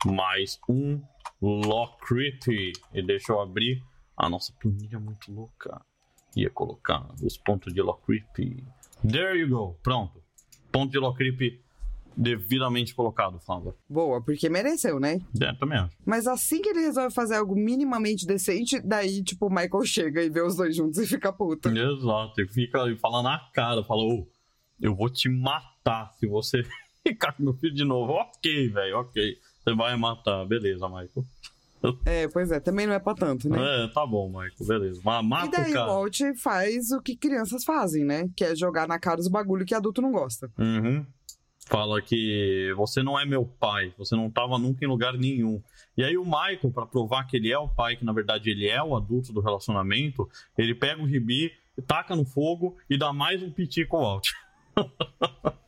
Mais um Lock Creepy. E deixa eu abrir. A nossa planilha é muito louca. Ia colocar os pontos de Lock Creepy. There you go. Pronto. Ponto de Lock Creepy devidamente colocado, Flávia. Boa, porque mereceu, né? É, também acho. Mas assim que ele resolve fazer algo minimamente decente, daí, tipo, o Michael chega e vê os dois juntos e fica puto. Exato. E fica ali falando na cara. Fala, ô, eu vou te matar se você ficar com meu filho de novo. Ok, velho, ok. Você vai matar. Beleza, Michael. É, pois é, também não é pra tanto, né? É, tá bom, Michael, beleza. Mas E mata daí o o cara. Walt faz o que crianças fazem, né? Que é jogar na cara os bagulho que adulto não gosta. Uhum. Fala que você não é meu pai, você não tava nunca em lugar nenhum. E aí o Michael, pra provar que ele é o pai, que na verdade ele é o adulto do relacionamento, ele pega o gibi, taca no fogo e dá mais um pitico ao.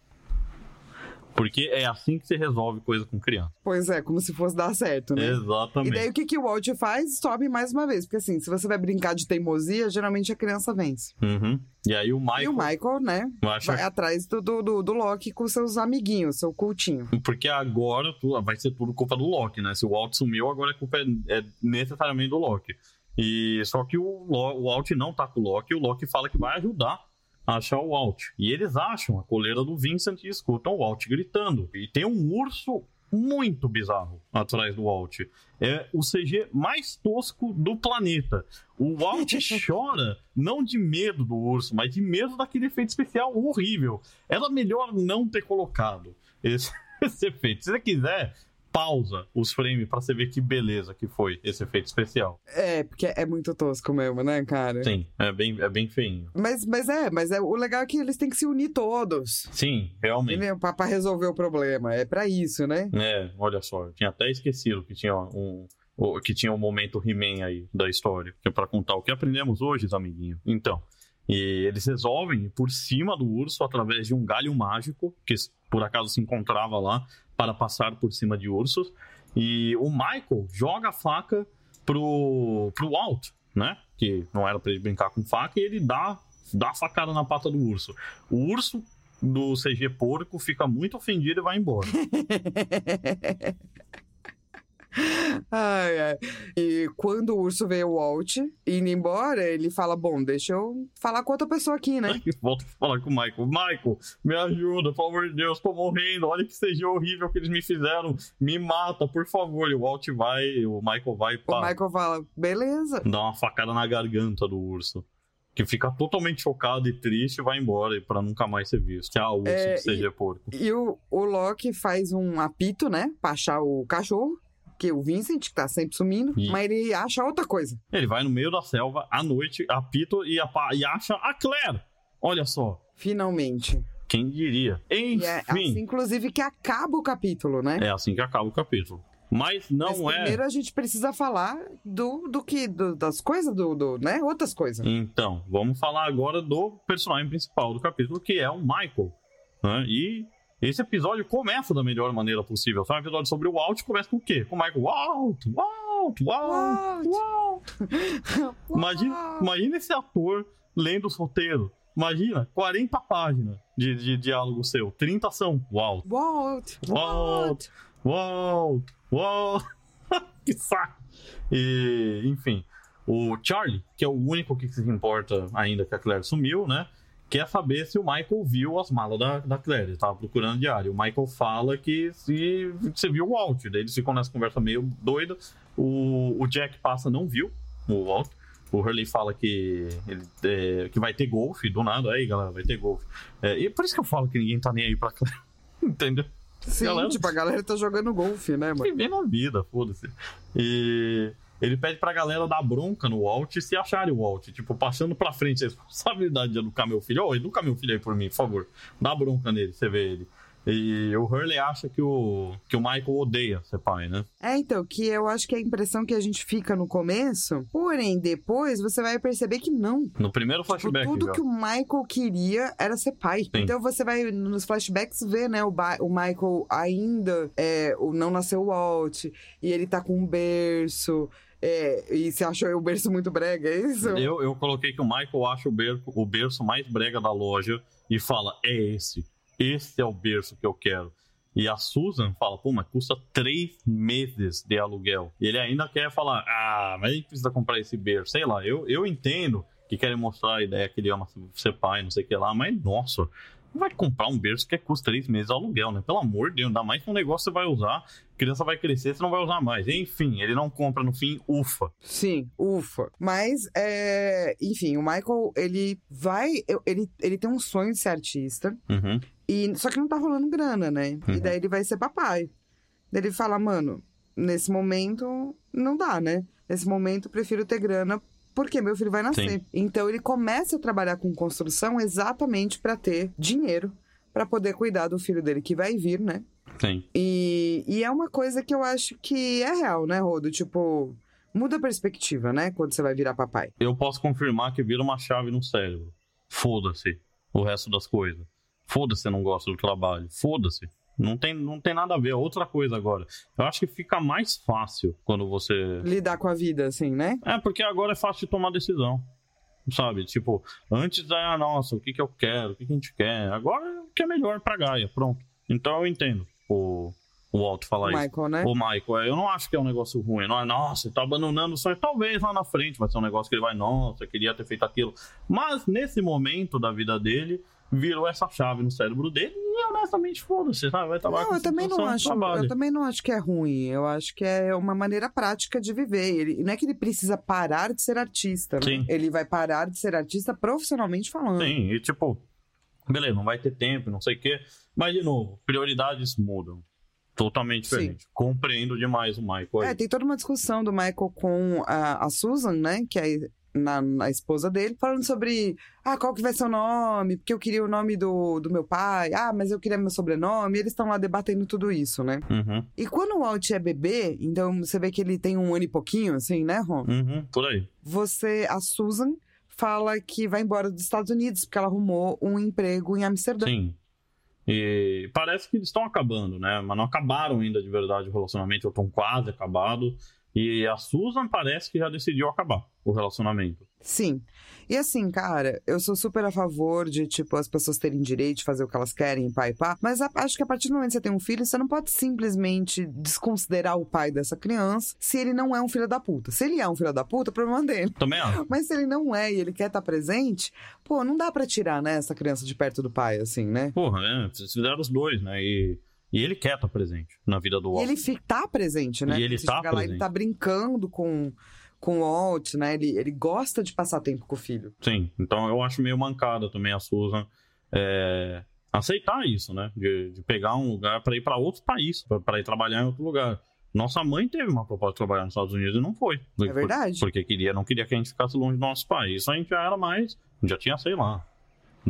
Porque é assim que se resolve coisa com criança. Pois é, como se fosse dar certo, né? E Exatamente. daí o que, que o Walt faz? Sobe mais uma vez. Porque assim, se você vai brincar de teimosia, geralmente a criança vence. Uhum. E aí o Michael, E o Michael, né, acha vai atrás do, do, do, Loki com seus amiguinhos, seu cultinho. Porque agora tu- vai ser tudo culpa do Loki, né? Se o Walt sumiu, agora a culpa é, é necessariamente do Loki. E só que o, Lo- o Walt não tá com o Loki, e o Loki fala que vai ajudar achar o Walt. E eles acham a coleira do Vincent e escutam o Walt gritando. E tem um urso muito bizarro atrás do Walt. É o CG mais tosco do planeta. O Walt chora não de medo do urso, mas de medo daquele efeito especial horrível. Era melhor não ter colocado esse, esse efeito. Se você quiser, pausa os frames pra você ver que beleza que foi esse efeito especial. É, porque é muito tosco mesmo, né, cara? Sim, é bem, é bem feinho. Mas, mas é, mas é, o legal é que eles têm que se unir todos. Sim, realmente. Pra, pra resolver o problema. É pra isso, né? É, olha só, eu tinha até esquecido que tinha um. Que tinha um momento He-Man aí da história, que é pra contar o que aprendemos hoje, amiguinhos. Então, e eles resolvem por cima do urso através de um galho mágico, que por acaso se encontrava lá, para passar por cima de ursos. E o Michael joga a faca pro, pro Walt, né? Que não era pra ele brincar com faca, e ele dá, dá a facada na pata do urso. O urso do CG porco fica muito ofendido e vai embora. Ai, ai. E quando o urso vê o Walt indo embora, ele fala: Bom, deixa eu falar com outra pessoa aqui, né? Volto a falar com o Michael. Michael, me ajuda, pelo amor de Deus, tô morrendo. Olha que seja horrível que eles me fizeram. Me mata, por favor. E o Walt vai, o Michael vai O pá, Michael fala: Beleza. dá uma facada na garganta do urso. Que fica totalmente chocado e triste e vai embora pra nunca mais ser visto. Tchau, urso, É, que seja porco. E o, o Loki faz um apito, né? Pra achar o cachorro, que é o Vincent, que tá sempre sumindo, Ih. mas ele acha outra coisa. Ele vai no meio da selva à noite, apita e, e acha a Claire. Olha só, Finalmente. quem diria? E é Enfim, assim, inclusive, que acaba o capítulo, né? é assim que acaba o capítulo. Mas não Mas é. primeiro a gente precisa falar do, do que, do- das coisas, do, do, né? Outras coisas. Então, vamos falar agora do personagem principal do capítulo, que é o Michael. né? E esse episódio começa da melhor maneira possível. Sabe? Um episódio sobre o Walt começa com o quê? Com o Michael. Walt! Walt! Walt, Walt. Imagina, imagina esse ator lendo os roteiros. Imagina, 40 páginas de, de diálogo seu. 30 são Walt, Walt, Walt, Walt, Walt. que saco. E, enfim, o Charlie, que é o único que se importa ainda que a Claire sumiu, né? Quer saber se o Michael viu as malas da, da Claire. Ele tava procurando diário. O Michael fala que se você viu o Walt. Daí eles ficam nessa conversa meio doida. O, o Jack passa, não viu o Walt. O Hurley fala que, ele, é, que vai ter golfe do nada. Aí, galera, vai ter golfe. É, e por isso que eu falo que ninguém tá nem aí pra Claire. Entendeu? Sim, Galera- tipo, a galera tá jogando golfe, né, mano? Vivendo a vida, foda-se. E ele pede pra galera dar bronca no Walt se acharem o Walt. Tipo, passando pra frente a responsabilidade de educar meu filho. Ô, educa meu filho aí por mim, por favor. Dá bronca nele, você vê ele. E o Hurley acha que o, que o Michael odeia ser pai, né? É, então, que eu acho que é a impressão que a gente fica no começo, porém, depois você vai perceber que não. No primeiro Tipo, flashback tudo já. que o Michael queria era ser pai. Então você vai nos flashbacks ver, né, o, o Michael ainda é, o não nasceu o Walt, e ele tá com um berço. É, e você achou o berço muito brega, é isso? Eu, eu coloquei que o Michael acha o berço, o berço mais brega da loja e fala: é esse. Esse é o berço que eu quero. E a Susan fala: pô, mas custa três meses de aluguel. E ele ainda quer falar: ah, mas a gente precisa comprar esse berço. Sei lá, eu, eu entendo que querem mostrar a ideia que ele ama ser pai, não sei o que lá, mas nossa. Vai comprar um berço que custa três meses de aluguel, né? Pelo amor de Deus, ainda mais que um negócio que você vai usar, criança vai crescer, você não vai usar mais. Enfim, ele não compra no fim, ufa. Sim, ufa. Mas, é, enfim, o Michael, ele vai. Ele, ele tem um sonho de ser artista. Uhum. E, só que não tá rolando grana, né? Uhum. E daí ele vai ser papai. Daí ele fala, mano, nesse momento não dá, né? Nesse momento eu prefiro ter grana porque meu filho vai nascer. Sim. Então ele começa a trabalhar com construção exatamente pra ter dinheiro pra poder cuidar do filho dele que vai vir, né? Sim. E, e é uma coisa que eu acho que é real, né, Rodo? Tipo, muda a perspectiva, né? Quando você vai virar papai. eu posso confirmar que vira uma chave no cérebro. Foda-se o resto das coisas. Foda-se, não gosto do trabalho. Foda-se. Não tem, não tem nada a ver. É outra coisa agora. Eu acho que fica mais fácil quando você. Lidar com a vida, assim, né? É, porque agora é fácil de tomar decisão. Sabe? Tipo, antes era, nossa, o que, que eu quero? O que, que a gente quer? Agora é o que é melhor pra Gaia. Pronto. Então eu entendo o, o Walt falar O isso. Michael, né? O Michael, é, eu não acho que é um negócio ruim. Não é, nossa, ele tá abandonando o sonho. Talvez lá na frente vai ser um negócio que ele vai, nossa, eu queria ter feito aquilo. Mas nesse momento da vida dele, virou essa chave no cérebro dele e honestamente, foda-se, sabe? Vai trabalhar Não, com eu também não acho. Eu também não acho que é ruim. Eu acho que é uma maneira prática de viver. Ele, não é que ele precisa parar de ser artista, né? Sim. Ele vai parar de ser artista profissionalmente falando. Sim, e tipo, beleza, não vai ter tempo, não sei o quê. Mas, de novo, prioridades mudam. Totalmente Sim. diferente. Compreendo demais o Michael. aí. É, tem toda uma discussão do Michael com a, a Susan, né? Que é na, na esposa dele, falando sobre ah, qual que vai ser o nome, porque eu queria o nome do, do meu pai, ah, mas eu queria meu sobrenome, e eles estão lá debatendo tudo isso, né? Uhum, E quando o Walt é bebê, então você vê que ele tem um ano e pouquinho, assim, né, Ron? uhum, por aí. Você, a Susan, fala que vai embora dos Estados Unidos, porque ela arrumou um emprego em Amsterdã. Sim. E parece que eles estão acabando, né? Mas não acabaram ainda de verdade o relacionamento, ou estão quase acabado. E a Susan parece que já decidiu acabar o relacionamento. Sim. E assim, cara, eu sou super a favor de, tipo, as pessoas terem direito de fazer o que elas querem, pai e pá. Mas a- acho que a partir do momento que você tem um filho, você não pode simplesmente desconsiderar o pai dessa criança se ele não é um filho da puta. Se ele é um filho da puta, o problema é dele. Também acho. Mas se ele não é e ele quer estar presente, pô, não dá pra tirar, né, essa criança de perto do pai, assim, né? Porra, é, vocês fizeram os dois, né? E, e ele quer estar presente na vida do E Walt. ele fi- tá presente, né? E ele Você tá chega lá, ele presente. tá brincando com, com o Walt, né? Ele, ele gosta de passar tempo com o filho. Sim, então eu acho meio mancada também a Susan é, aceitar isso, né? De, de pegar um lugar para ir para outro país, para ir trabalhar em outro lugar. Nossa mãe teve uma proposta de trabalhar nos Estados Unidos e não foi. É verdade. Porque queria, não queria que a gente ficasse longe do nosso país. Isso a gente já era mais. Já tinha, sei lá,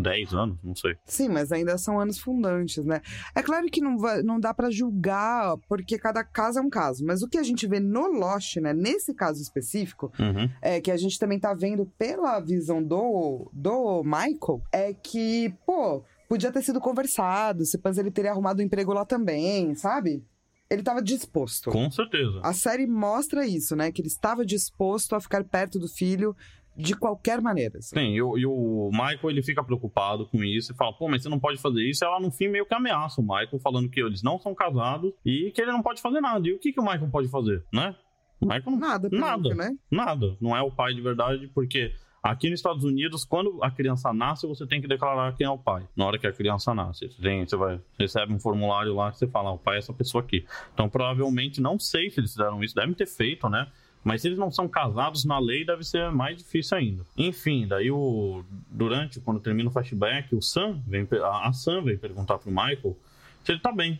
10 anos, não sei. Sim, mas ainda são anos fundantes, né? É claro que não, vai, não dá pra julgar, porque cada caso é um caso. Mas o que a gente vê no Lost, né? Nesse caso específico, Uhum. é que a gente também tá vendo pela visão do, do Michael, é que, pô, podia ter sido conversado, se pans ele teria arrumado um emprego lá também, sabe? ele tava disposto. Com certeza. A série mostra isso, né? Que ele estava disposto a ficar perto do filho de qualquer maneira. assim. Sim, e o, e o Michael ele fica preocupado com isso e fala, pô, mas você não pode fazer isso. E ela no fim meio que ameaça o Michael, falando que eles não são casados e que ele não pode fazer nada. E o que, que o Michael pode fazer, né? O Michael Nada, Nada. né? Nada. Não é o pai de verdade, porque aqui nos Estados Unidos, quando a criança nasce, você tem que declarar quem é o pai. Na hora que a criança nasce. Você, tem, você vai, recebe um formulário lá que você fala, ah, o pai é essa pessoa aqui. Então, provavelmente, não sei se eles fizeram isso, devem ter feito, né? Mas se eles não são casados na lei, deve ser mais difícil ainda. Enfim, daí o. Durante, quando termina o flashback, o Sam vem. a Sam vem perguntar pro Michael se ele tá bem.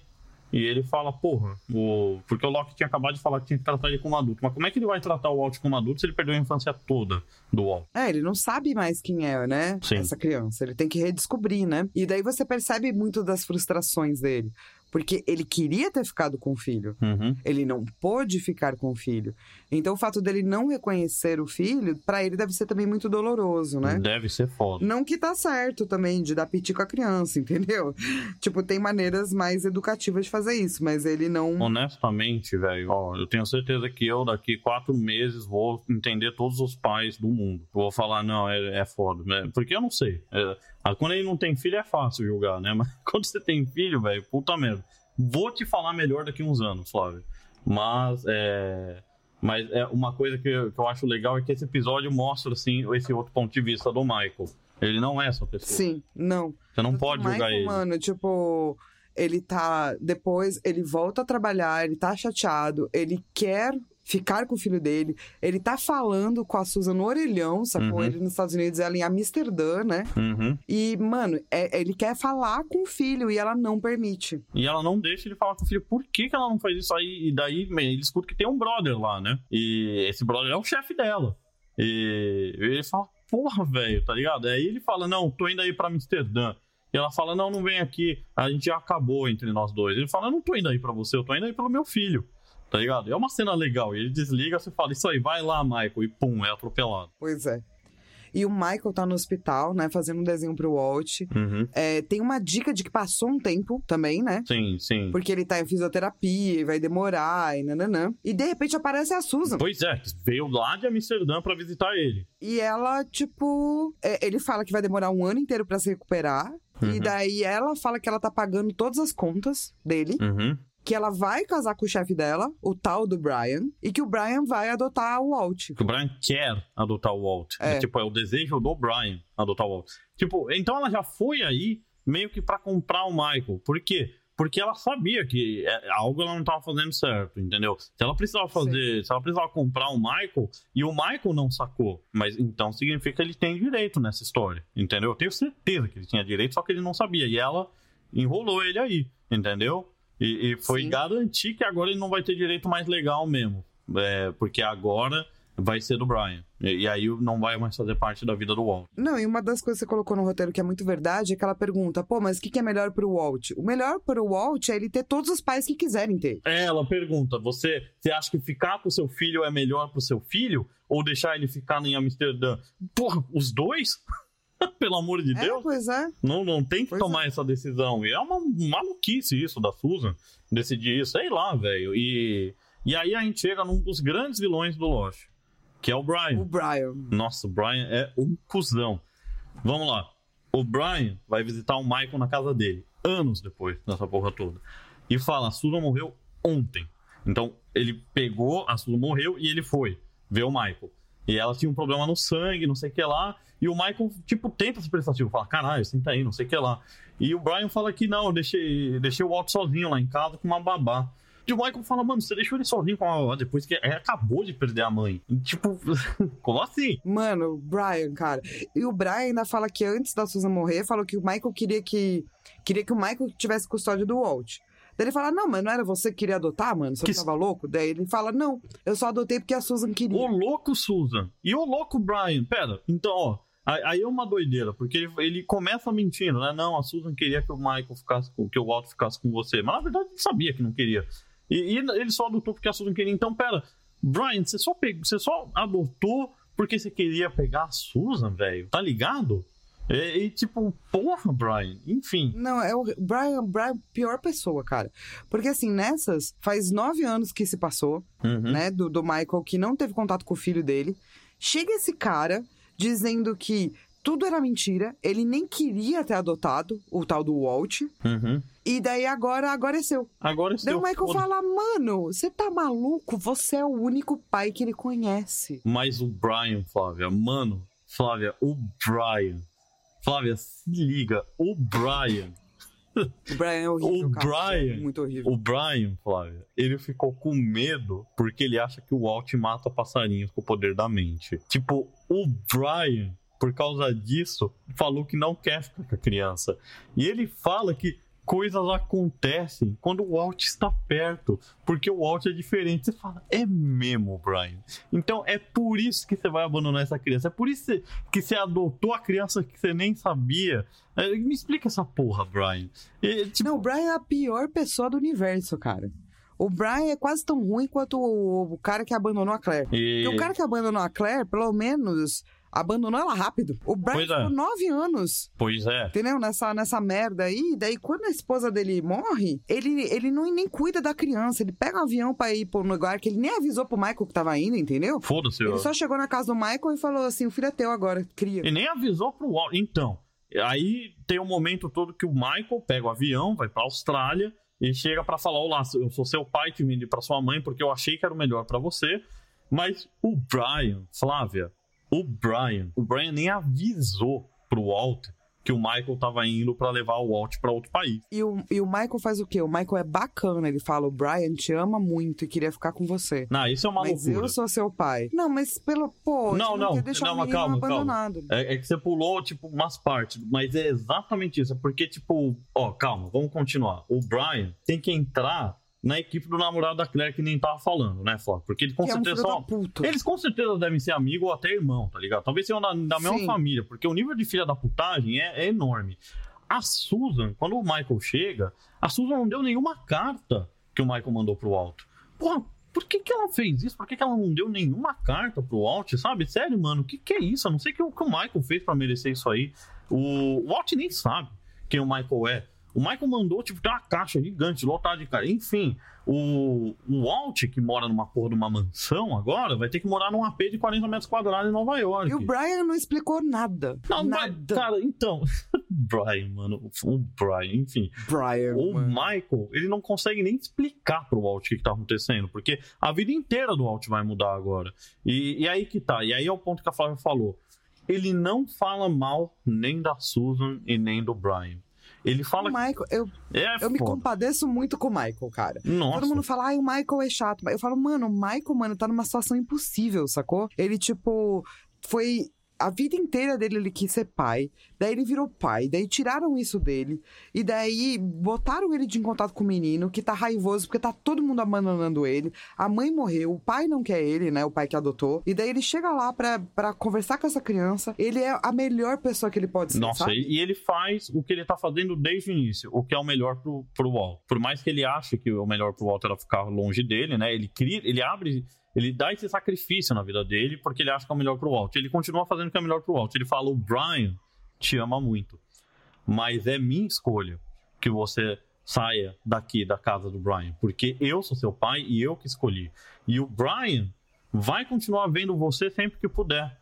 E ele fala, porra, o... porque o Loki tinha acabado de falar que tinha que tratar ele como adulto. Mas como é que ele vai tratar o Walt como adulto se ele perdeu a infância toda do Walt? É, ele não sabe mais quem é, né? Sim. Essa criança. Ele tem que redescobrir, né? E daí você percebe muito das frustrações dele. Porque ele queria ter ficado com o filho. Uhum. Ele não pôde ficar com o filho. Então o fato dele não reconhecer o filho, pra ele deve ser também muito doloroso, né? Deve ser foda. Não que tá certo também de dar piti com a criança, entendeu? Tipo, tem maneiras mais educativas de fazer isso, mas ele não. Honestamente, velho, ó, eu tenho certeza que eu daqui quatro meses vou entender todos os pais do mundo. Vou falar, não, é, é foda. né? Porque eu não sei. É, ah, quando ele não tem filho é fácil julgar, né? Mas quando você tem filho, velho, puta merda. Vou te falar melhor daqui uns anos, Flávio. Mas é. Mas é uma coisa que eu, que eu acho legal é que esse episódio mostra, assim, esse outro ponto de vista do Michael. Ele não é essa pessoa. Sim, não. Você não Tanto pode o julgar Michael, ele. Mano, tipo, ele tá. Depois ele volta a trabalhar, ele tá chateado, ele quer ficar com o filho dele. Ele tá falando com a Susan no orelhão, sacou? Uhum. Ele nos Estados Unidos, ela em Amsterdã, né? Uhum. E, mano, é- ele quer falar com o filho e ela não permite. E ela não deixa ele falar com o filho. Por que, que ela não faz isso aí? E daí ele escuta que tem um brother lá, né? E esse brother é o chefe dela. E ele fala, porra, velho, tá ligado? Aí ele fala, não, tô indo aí pra Amsterdã. E ela fala, não, não vem aqui. A gente já acabou entre nós dois. Ele fala, eu não tô indo aí pra você, eu tô indo aí pelo meu filho. Tá ligado? É uma cena legal. E ele desliga, você fala, isso aí, vai lá, Michael. E pum, é atropelado. Pois é. E o Michael tá no hospital, né? Fazendo um desenho pro Walt. Uhum. É, tem uma dica de que passou um tempo também, né? Sim, sim. Porque ele tá em fisioterapia e vai demorar e nananã. E de repente aparece a Susan. Pois é, veio lá de Amsterdã pra visitar ele. E ela, tipo. é, ele fala que vai demorar um ano inteiro pra se recuperar. E Uhum. daí ela fala que ela tá pagando todas as contas dele. Uhum. Que ela vai casar com o chefe dela, o tal do Brian. E que o Brian vai adotar o Walt. que o Brian quer adotar o Walt. É. É. Tipo, é o desejo do Brian adotar o Walt. Tipo, então ela já foi aí meio que pra comprar o Michael. Por quê? Porque ela sabia que é, algo ela não tava fazendo certo, entendeu? Se ela precisava fazer, se ela precisava comprar o Michael e o Michael não sacou, mas então significa que ele tem direito nessa história, entendeu? Eu tenho certeza que ele tinha direito, só que ele não sabia. E ela enrolou ele aí, entendeu? E, e foi Sim. garantir que agora ele não vai ter direito mais legal mesmo. É, porque agora vai ser do Brian. E, e aí não vai mais fazer parte da vida do Walt. Não, e uma das coisas que você colocou no roteiro que é muito verdade é que ela pergunta: pô, mas o que, que é melhor pro Walt? O melhor pro Walt é ele ter todos os pais que quiserem ter. É, Ela pergunta: você, você acha que ficar com seu filho é melhor pro seu filho? Ou deixar ele ficar em Amsterdã? Porra, os dois? Pelo amor de É, Deus. pois é. Não, não tem que Pois tomar essa decisão. E é uma maluquice isso da Susan, decidir isso. Sei lá, velho. E, e aí a gente chega num dos grandes vilões do Lost, que é o Brian. O Brian. Nossa, o Brian é um cuzão. Vamos lá. O Brian vai visitar o Michael na casa dele, anos depois dessa porra toda. E fala: a Susan morreu ontem. Então, ele pegou, a Susan morreu e ele foi ver o Michael. E ela tinha um problema no sangue, não sei o que lá. E o Michael, tipo, tenta se prestativo. Fala, caralho, senta aí, não sei o que lá. E o Brian fala que não, eu deixei, deixei o Walt sozinho lá em casa com uma babá. E o Michael fala, mano, você deixou ele sozinho com uma babá depois que ele acabou de perder a mãe. E, tipo, como assim? Mano, o Brian, cara. E o Brian ainda fala que antes da Susan morrer, falou que o Michael queria que. Queria que o Michael tivesse custódia do Walt. Daí ele fala, não, mas não era você que queria adotar, mano? Você Que- tava louco? Daí ele fala, não, eu só adotei porque a Susan queria. O louco Susan e o louco Brian. Pera, então, ó. aí- Aí é uma doideira, porque ele, ele começa mentindo, né? Não, a Susan queria que o Michael ficasse com, que o Walt ficasse com você. Mas na verdade ele sabia que não queria. E, e ele só adotou porque a Susan queria. Então, pera, Brian, você só, pegou, você só adotou porque você queria pegar a Susan, velho? Tá ligado? E, e, tipo, porra, Brian, enfim. Não, é o Brian, Brian, pior pessoa, cara. Porque assim, nessas, faz nove anos que se passou, Uhum. né, do, do Michael, que não teve contato com o filho dele. Chega esse cara dizendo que tudo era mentira, ele nem queria ter adotado o tal do Walt. Uhum. E daí agora, agora é seu. Agora Daí seu o Michael foda- fala, mano, você tá maluco? Você é o único pai que ele conhece. Mas o Brian, Flávia, mano, Flávia, o Brian. Flávia, se liga, o Brian. O Brian é horrível, O cara. Brian. É muito horrível. O Brian, Flávia, ele ficou com medo porque ele acha que o Walt mata passarinhos com o poder da mente. Tipo, o Brian, por causa disso, falou que não quer ficar com a criança. E ele fala que coisas acontecem quando o Walt está perto, porque o Walt é diferente. Você fala, é mesmo, Brian. Então é por isso que você vai abandonar essa criança. É por isso que você adotou a criança que você nem sabia. É, Me explica essa porra, Brian. E, tipo, Não, o Brian é a pior pessoa do universo, cara. O Brian é quase tão ruim quanto o, o cara que abandonou a Claire. e- Porque o cara que abandonou a Claire, pelo menos, abandonou ela rápido. O Brian Pois é. ficou nove anos, Pois é. entendeu? Nessa, nessa merda aí. Daí, quando a esposa dele morre, ele, ele não, nem cuida da criança. Ele pega um avião pra ir pro lugar que ele nem avisou pro Michael que tava indo, entendeu? Foda-se. Ele só chegou na casa do Michael e falou assim: o filho é teu agora, cria. E nem avisou pro Walt. Então, aí tem o momento todo que o Michael pega o avião, vai pra Austrália e chega pra falar: Olá, eu sou seu pai, te vim pra sua mãe porque eu achei que era o melhor pra você. Mas o Brian, Flávia, o Brian, o Brian nem avisou pro Walt que o Michael tava indo pra levar o Walt pra outro país. E o, e o Michael faz o quê? O Michael é bacana. Ele fala: o Brian te ama muito e queria ficar com você. Não, isso é uma mas loucura. eu sou seu pai. Não, mas pelo. Pô, Não, não, não, o mas menino calma, calma. abandonado. É, é que você pulou, tipo, umas partes, mas é exatamente isso. É porque, tipo, ó, calma, vamos continuar. O Brian tem que entrar na equipe do namorado da Claire que nem tava falando, né, Flávio? Porque ele com que é um certeza são. puta. Eles com certeza devem ser amigos ou até irmão, tá ligado? Talvez sejam da, da mesma família, porque o nível de filha da putagem é, é enorme. A Susan, quando o Michael chega, a Susan não deu nenhuma carta que o Michael mandou pro Alto. Porra, por que, que ela fez isso? Por que, que ela não deu nenhuma carta pro Walt, sabe? Sério, mano, o que, que é isso? Eu não sei o que, o Michael fez pra merecer isso aí. O, o Walt nem sabe quem o Michael é. O Michael mandou, tipo, ter uma caixa gigante, lotada de cara. Enfim, o, o Walt, que mora numa porra de uma mansão agora, vai ter que morar num AP de 40 metros quadrados em Nova York. E o Brian não explicou nada. Não, mas, nada. cara, então. Brian, mano. O Brian, enfim. Brian. O mano. Michael, ele não consegue nem explicar pro Walt o que, que tá acontecendo, porque a vida inteira do Walt vai mudar agora. E, e aí que tá, e aí é o ponto que a Flávia falou. Ele não fala mal nem da Susan e nem do Brian. Ele O fala Michael, eu, é eu me compadeço muito com o Michael, cara. Nossa. Todo mundo fala, ai, o Michael é chato. Eu falo, mano, o Michael, mano, tá numa situação impossível, sacou? Ele, tipo, foi. A vida inteira dele ele quis ser pai. Daí ele virou pai. Daí tiraram isso dele. E daí botaram ele de em contato com o menino, que tá raivoso, porque tá todo mundo abandonando ele. A mãe morreu, o pai não quer ele, né? O pai que adotou. E daí ele chega lá pra, pra conversar com essa criança. Ele é a melhor pessoa que ele pode ser. Nossa, sabe? e e ele faz o que ele tá fazendo desde o início, o que é o melhor pro, pro Walt. Por mais que ele ache que o melhor pro Walt era ficar longe dele, né? Ele cria, ele abre, ele dá esse sacrifício na vida dele porque ele acha que é o melhor pro Walt. Ele continua fazendo o que é melhor pro Walt. Ele fala: o Brian te ama muito, mas é minha escolha que você saia daqui da casa do Brian, porque eu sou seu pai e eu que escolhi. E o Brian vai continuar vendo você sempre que puder.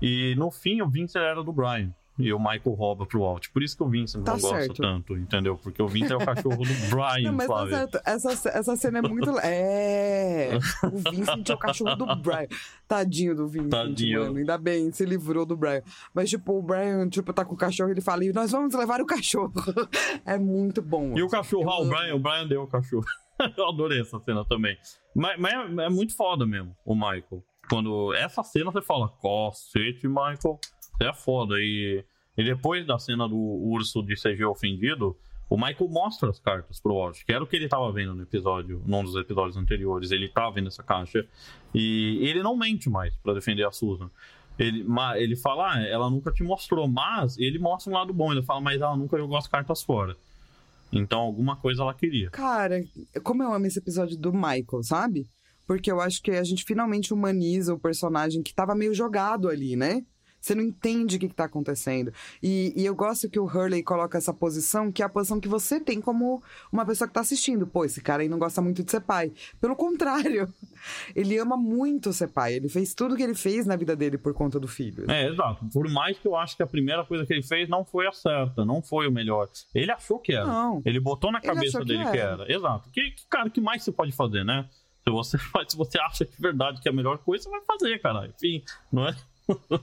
E no fim, o Vincent era do Brian. E o Michael rouba pro Walt. Por isso que o Vincent Tá não gosta certo. tanto, entendeu? Porque o Vincent é o cachorro do Brian, Não, mas tá certo. Essa, essa cena é muito. É. O Vincent é o cachorro do Brian. Tadinho do Vincent, Tadinho. mano. Ainda bem, se livrou do Brian. Mas, tipo, o Brian, tipo, tá com o cachorro ele fala: e nós vamos levar o cachorro. É muito bom. E o cachorro, ah, o. Brian, o Brian deu o cachorro. Eu adorei essa cena também. Mas, mas é, é muito foda mesmo, o Michael. Quando essa cena você fala, cacete, Michael, é foda. E, e depois da cena do urso de CG ofendido, o Michael mostra as cartas pro Walt, que era o que ele tava vendo no episódio, num dos episódios anteriores. Ele tava vendo essa caixa. E ele não mente mais pra defender a Susan. Ele, ele fala, ah, ela nunca te mostrou, mas ele mostra um lado bom. Ele fala, mas ela nunca jogou as cartas fora. Então alguma coisa ela queria. Cara, como eu amo esse episódio do Michael, sabe? Porque eu acho que a gente finalmente humaniza o personagem que tava meio jogado ali, né? Você não entende o que, que tá acontecendo. E, e eu gosto que o Hurley coloca essa posição, que é a posição que você tem como uma pessoa que tá assistindo. Pô, esse cara aí não gosta muito de ser pai. Pelo contrário, ele ama muito ser pai. Ele fez tudo que ele fez na vida dele por conta do filho. É, exato. Por mais que eu acho que a primeira coisa que ele fez não foi a certa, não foi o melhor. Ele achou que era. Não. Ele botou na cabeça achou que dele que era. era. Exato. Que, que, cara, que mais você pode fazer, né? Se você, se você acha é verdade que é a melhor coisa, você vai fazer, cara. Enfim, não é?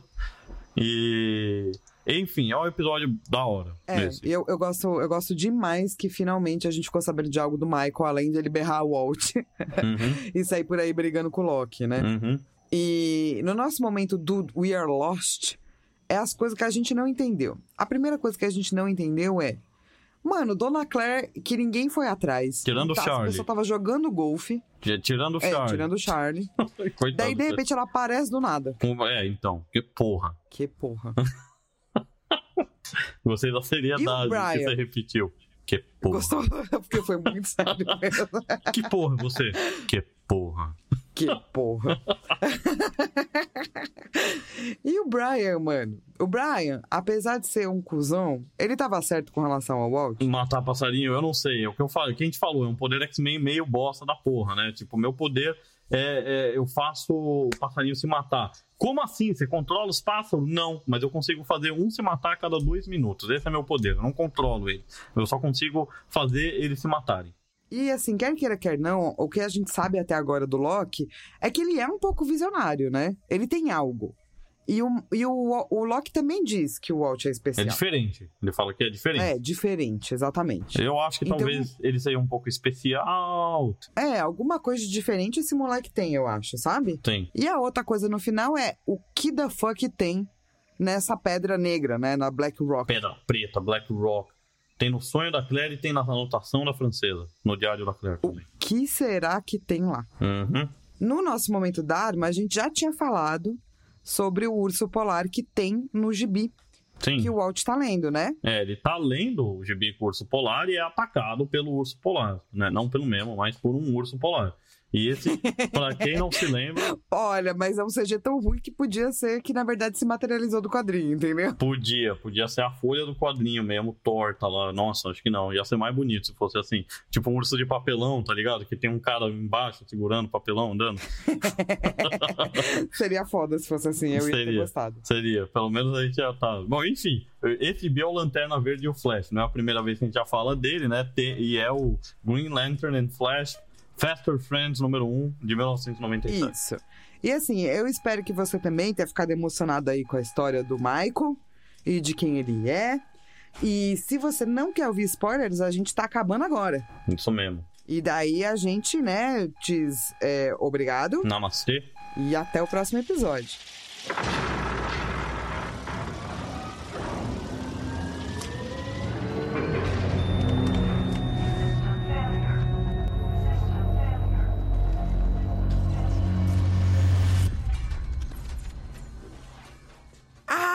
e. Enfim, é um episódio da hora. É, eu, eu, gosto, eu gosto demais que finalmente a gente ficou sabendo de algo do Michael, além de ele berrar o Walt Uhum, e sair por aí brigando com o Loki, né? uhum. E no nosso momento do We Are Lost, é as coisas que a gente não entendeu. A primeira coisa que a gente não entendeu é. Mano, Dona Claire, que ninguém foi atrás. Tirando o Tá, Charlie. A pessoa tava jogando golfe. T- Tirando o É, Charlie. tirando o Charlie. Coitado Daí, de repente, ela aparece do nada. É, então. Que porra. Que porra. Gostei da seriedade que você repetiu. Que porra. Gostou? Porque foi muito sério mesmo. Que porra você? Que porra. Que porra. e o Brian, mano? O Brian, apesar de ser um cuzão, ele tava certo com relação ao Walt? Matar passarinho, eu não sei. É o que eu falo, o que a gente falou, é um poder X-Men meio bosta da porra, né? Tipo, meu poder é, é, eu faço o passarinho se matar. Como assim? Você controla os pássaros? Não, mas eu consigo fazer um se matar a cada dois minutos. Esse é meu poder. Eu não controlo ele. Eu só consigo fazer eles se matarem. E assim, quer queira, quer não, o que a gente sabe até agora do Loki é que ele é um pouco visionário, né? Ele tem algo. E o, e o, o Loki também diz que o Walt é É especial. diferente. Ele fala que é diferente. É, diferente, exatamente. Eu acho que Então- talvez ele seja um pouco especial. É, alguma coisa de diferente esse moleque tem, eu acho, sabe? Tem. E a outra coisa no final é o que the fuck tem nessa pedra negra, né? Na Black Rock. Pedra preta, Black Rock. Tem no sonho da Claire e tem na anotação da francesa. No diário da Claire O também. que será que tem lá? Uhum. No nosso momento Dharma, a gente já tinha falado sobre o urso polar que tem no gibi Sim. que o Walt tá lendo, né? É, ele tá lendo o gibi com o urso polar e é atacado pelo urso polar, né? Não pelo mesmo, mas por um urso polar. E esse, pra quem não se lembra, Olha, mas é um CG tão ruim que podia ser que na verdade se materializou do quadrinho, entendeu? podia, podia ser a folha do quadrinho mesmo, torta lá. Nossa, acho que não, ia ser mais bonito se fosse assim. Tipo um urso de papelão, tá ligado? Que tem um cara embaixo segurando papelão, andando. Seria foda se fosse assim, eu ia ter Seria. gostado. Seria, pelo menos a gente já tá. Bom, enfim, esse é o Lanterna Verde e o Flash. Não é a primeira vez que a gente já fala dele, né? E é o Green Lantern and Flash Faster Friends número 1 de 1997. Isso. E assim, eu espero que você também tenha ficado emocionado aí com a história do Michael e de quem ele é. E se você não quer ouvir spoilers, a gente tá acabando agora. Isso mesmo. E daí a gente, né, diz é, obrigado Namastê. e até o próximo episódio.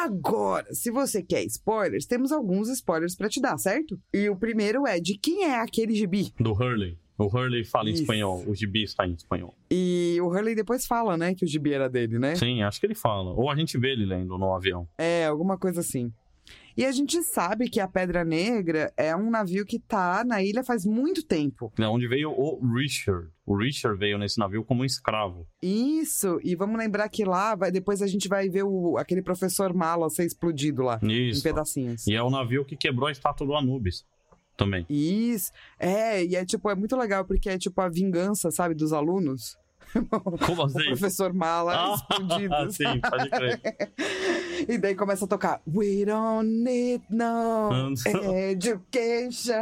Agora, se você quer spoilers, temos alguns spoilers pra te dar, certo? E o primeiro é de quem é aquele gibi. Do Hurley. O Hurley fala em Isso. espanhol. O gibi está em espanhol. E o Hurley depois fala, né, que o gibi era dele, né? Sim, acho que ele fala. Ou a gente vê ele lendo no avião. É, alguma coisa assim. E a gente sabe que a Pedra Negra é um navio que tá na ilha faz muito tempo. É onde veio o Richard. O Richard veio nesse navio como um escravo. Isso, e vamos lembrar que lá, vai, depois a gente vai ver o, aquele professor mala ser explodido lá, em Isso. pedacinhos. E é o navio que quebrou a estátua do Anubis. Também. Isso, é, e é tipo, é muito legal, porque é tipo a vingança, sabe, dos alunos. Como O assim? professor mala. Ah, sim, pode crer. E daí começa a tocar We don't need no education.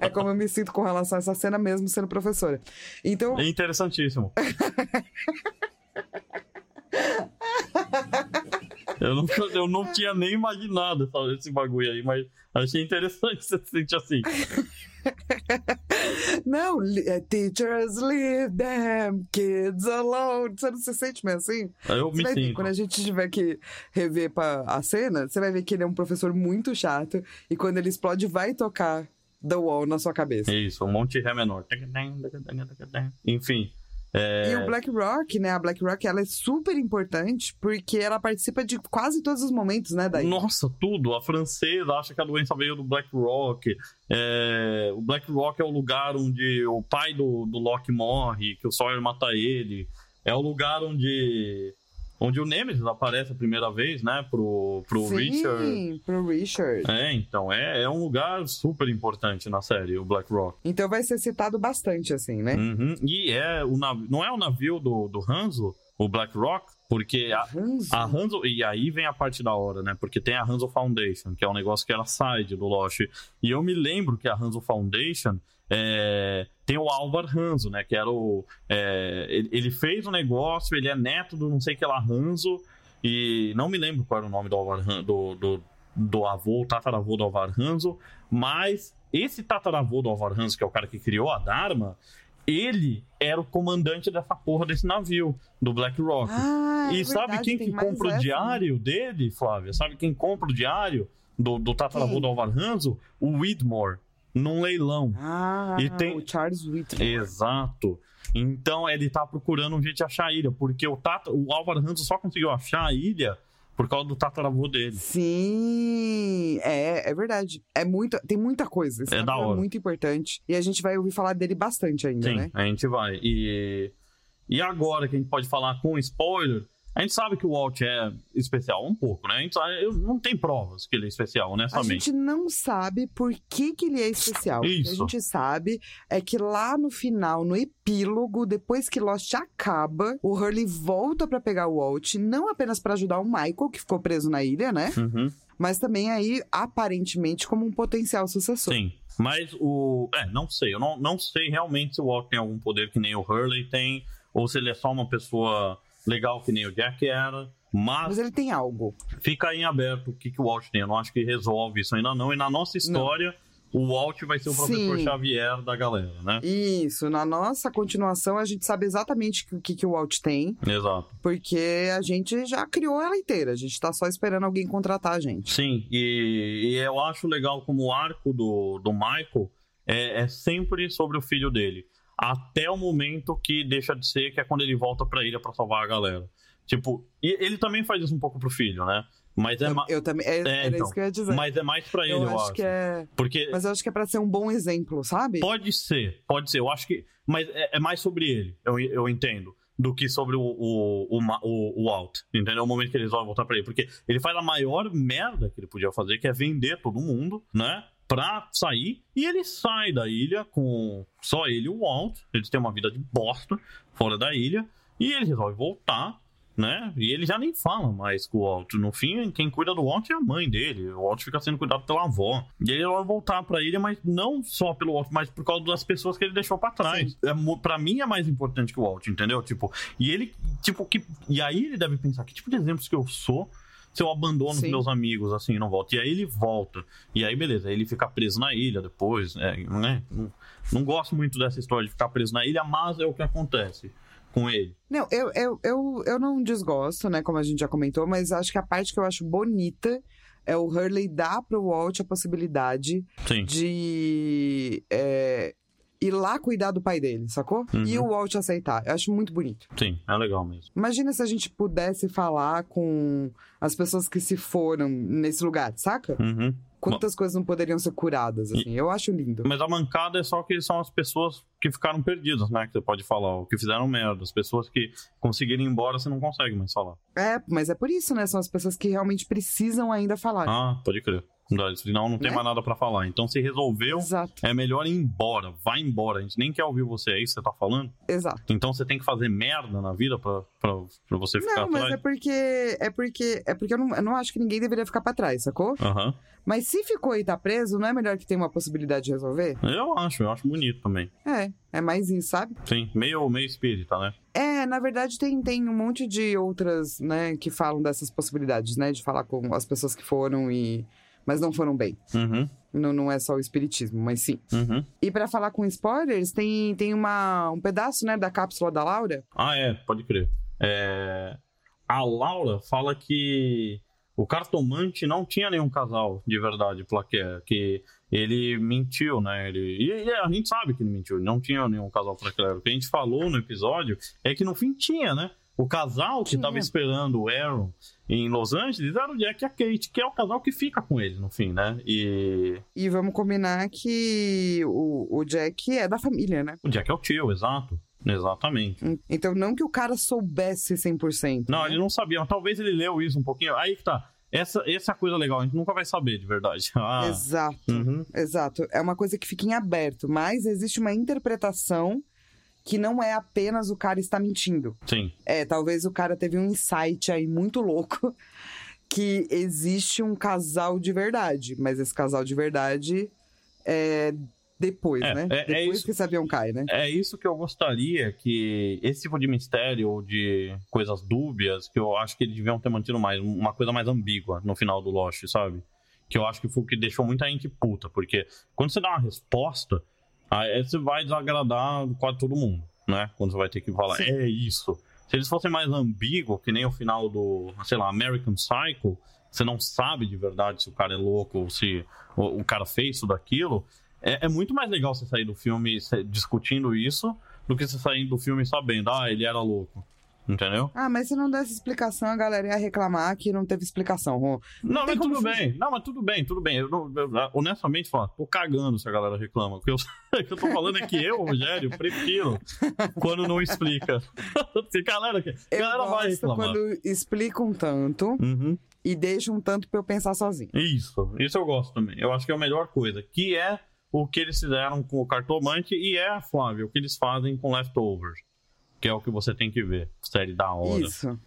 é como eu me sinto com relação a essa cena mesmo sendo professora. Então, É interessantíssimo. Eu não, eu não tinha nem imaginado essa- esse bagulho aí, mas achei interessante você se sentir assim. não, é, teachers leave them kids alone. Você não se sente meio assim? Eu Você me vai ver, sinto. quando a gente tiver que rever pra a cena, você vai ver que ele é um professor muito chato e quando ele explode, vai tocar The Wall na sua cabeça. Isso, um monte de Ré menor. Enfim, É, E o Black Rock, né? A Black Rock, ela é super importante porque ela participa de quase todos os momentos, né, daí. Nossa, tudo. A francesa acha que a doença veio do Black Rock. É, o Black Rock é o lugar onde o pai do, do Loki morre, que o Sawyer mata ele. É o lugar onde, onde o Nemesis aparece a primeira vez, né? Pro, pro Sim, Richard. pro Richard. É, então, é, é um lugar super importante na série, o Black Rock. Então vai ser citado bastante, assim, né? Uhum. E é o nav... não é o navio do, do Hanzo, o Black Rock, porque a, a Hanzo, e aí vem a parte da hora, né? Porque tem a Hanzo Foundation, que é um negócio que era side do Lost. E eu me lembro que a Hanzo Foundation é, tem o Álvar Hanzo, né? Que era o. é, ele, ele fez o negócio, ele é neto do não sei que lá Hanzo. E não me lembro qual era o nome do Han- do, do, do avô, tataravô do Álvar Hanzo. Mas esse tataravô do Álvar Hanzo, que é o cara que criou a Dharma, ele era o comandante dessa porra desse navio, do Black Rock. Ah, é E sabe verdade, quem que compra o essa, né? diário dele, Flávia? Sabe quem compra o diário do, do tataravô do Alvar Hanzo? O Whitmore, num leilão. Ah, E tem- o Charles Whitmore. Exato. Então ele tá procurando um jeito de achar a ilha, porque o, tata, o Alvar Hanzo só conseguiu achar a ilha por causa do tataravô dele. Sim, é, é verdade. É muito, tem muita coisa. Esse É da hora. é muito importante. E a gente vai ouvir falar dele bastante ainda, Sim, né? a gente vai. E, e agora que a gente pode falar com spoiler, a gente sabe que o Walt é especial um pouco, né? A gente sabe, eu, não tem provas que ele é especial, A honestamente. gente não sabe por que, que ele é especial. O que a Isso. gente sabe é que lá no final, no epílogo, depois que Lost acaba, o Hurley volta pra pegar o Walt, não apenas pra ajudar o Michael, que ficou preso na ilha, né? Uhum. Mas também aí, aparentemente, como um potencial sucessor. Sim. Mas o. É, não sei. Eu não, não sei realmente se o Walt tem algum poder que nem o Hurley tem, ou se ele é só uma pessoa legal que nem o Jack era. Mas Mas ele tem algo. fica aí em aberto o que, que o Walt tem. Eu não acho que resolve isso ainda não. E na nossa história, o Walt vai ser o professor Sim. Xavier da galera, né? Isso, na nossa continuação a gente sabe exatamente o que, que o Walt tem, Exato. porque a gente já criou ela inteira, a gente tá só esperando alguém contratar a gente. Sim, e, e eu acho legal como o arco do, do Michael é, é sempre sobre o filho dele. Até o momento que deixa de ser, que é quando ele volta pra ilha pra salvar a galera. Tipo, e ele também faz isso um pouco pro filho, né? Mas é, Eu, ma- eu também, é, era então, isso que eu ia dizer. mas é mais pra ele, eu, eu, acho que é, Porque mas eu acho que é pra ser um bom exemplo, sabe? pode ser, pode ser. Eu acho que. Mas é, é mais sobre ele, eu, eu entendo. Do que sobre o, o, o, o, o Walt, entendeu? O momento que eles vão voltar pra ele. Porque ele faz a maior merda que ele podia fazer, que é vender todo mundo, né? Pra sair. E ele sai da ilha com só ele e o Walt. Eles têm uma vida de bosta fora da ilha. E ele resolve voltar, né? E ele já nem fala mais com o Walt. No fim, quem cuida do Walt é a mãe dele. O Walt fica sendo cuidado pela avó. E ele vai voltar pra ilha, mas não só pelo Walt, mas por causa das pessoas que ele deixou pra trás. É, pra mim é mais importante que o Walt, entendeu? Tipo, e ele, tipo, que. E aí ele deve pensar: que tipo de exemplos que eu sou? Se eu abandono os Sim. meus amigos assim, não volto. E aí ele volta. E aí, beleza, aí ele fica preso na ilha depois, né? né? Não, não gosto muito dessa história de ficar preso na ilha, mas é o que acontece com ele. Não, eu, eu, eu, eu não desgosto, né, como a gente já comentou, mas acho que a parte que eu acho bonita é o Hurley dar pro Walt a possibilidade Sim. de é, ir lá cuidar do pai dele, sacou? Uhum. E o Walt aceitar. Eu acho muito bonito. Sim, é legal mesmo. Imagina se a gente pudesse falar com as pessoas que se foram nesse lugar, saca? Uhum. Quantas coisas não poderiam ser curadas, assim. Eu acho lindo. Mas a mancada é só que são as pessoas que ficaram perdidas, né? Que você pode falar, o que fizeram merda. As pessoas que conseguiram ir embora, você não consegue mais falar. É, mas é por isso, né? São as pessoas que realmente precisam ainda falar. Ah, pode crer. Não, Senão não tem Né? mais nada pra falar. Então se resolveu, Exato, é melhor ir embora. Vai embora. A gente nem quer ouvir você, é isso que você tá falando? exato. Então você tem que fazer merda na vida pra, pra, pra você ficar Não, mas atrás? é porque. É porque. É porque eu não, eu não acho que ninguém deveria ficar pra trás, sacou? Aham. Mas se ficou e tá preso, não é melhor que tenha uma possibilidade de resolver? Eu acho, eu acho bonito também. É, é mais isso, sabe? Sim, meio, meio espírita, né? É, na verdade tem, tem um monte de outras, né, que falam dessas possibilidades, né? De falar com as pessoas que foram e. Mas não foram bem. Uhum, Não, não é só o espiritismo, mas sim. uhum. E pra falar com spoilers, tem, tem uma, um pedaço, né, da cápsula da Laura. Ah, é, pode crer. É, A Laura fala que o cartomante não tinha nenhum casal de verdade, plaqué, que ele mentiu, né? Ele, e, e a gente sabe que ele mentiu, não tinha nenhum casal época. O que a gente falou no episódio é que no fim tinha, né? O casal que Tinha. tava esperando o Aaron em Los Angeles era o Jack e a Kate, que é o casal que fica com ele no fim, né? E E vamos combinar que o, o Jack é da família, né? o Jack é o tio, exato. Exatamente. Então, não que o cara soubesse 100%. Não, né? ele não sabia, mas talvez ele leu isso um pouquinho. Aí que tá. Essa, essa é a coisa legal, a gente nunca vai saber de verdade. Ah, Exato, uhum. exato. É uma coisa que fica em aberto, mas existe uma interpretação que não é apenas o cara está mentindo. Sim. É, talvez o cara teve um insight aí muito louco que existe um casal de verdade, mas esse casal de verdade é depois, É, né? é- é depois isso. que esse avião cai, né? É isso que eu gostaria que esse tipo de mistério ou de coisas dúbias, que eu acho que eles deviam ter mantido mais, uma coisa mais ambígua no final do Lost, sabe? Que eu acho que foi o que deixou muita gente puta, porque quando você dá uma resposta, aí você vai desagradar quase todo mundo, né? Quando você vai ter que falar, Sim. é isso. Se eles fossem mais ambíguos, que nem o final do, sei lá, American Psycho, você não sabe de verdade se o cara é louco ou se o, o cara fez tudo aquilo, é, é muito mais legal você sair do filme discutindo isso do que você sair do filme sabendo, ah, ele era louco. Entendeu? Ah, mas se não desse explicação, a galera ia reclamar que não teve explicação. Não, tem mas tudo fugir. bem. Não, mas tudo bem, tudo bem. Eu, não- eu, honestamente, falo, tô cagando se a galera reclama. Porque eu, o que eu tô falando é que eu, Rogério, prefiro quando não explica. Porque galera, a Eu galera vai reclamar. quando explicam tanto Uhum. e deixam tanto pra eu pensar sozinho. Isso, isso eu gosto também. Eu acho que é a melhor coisa. Que é o que eles fizeram com o cartomante e é, Flávio, o que eles fazem com Leftovers. Que é o que você tem que ver. Série da hora. Isso.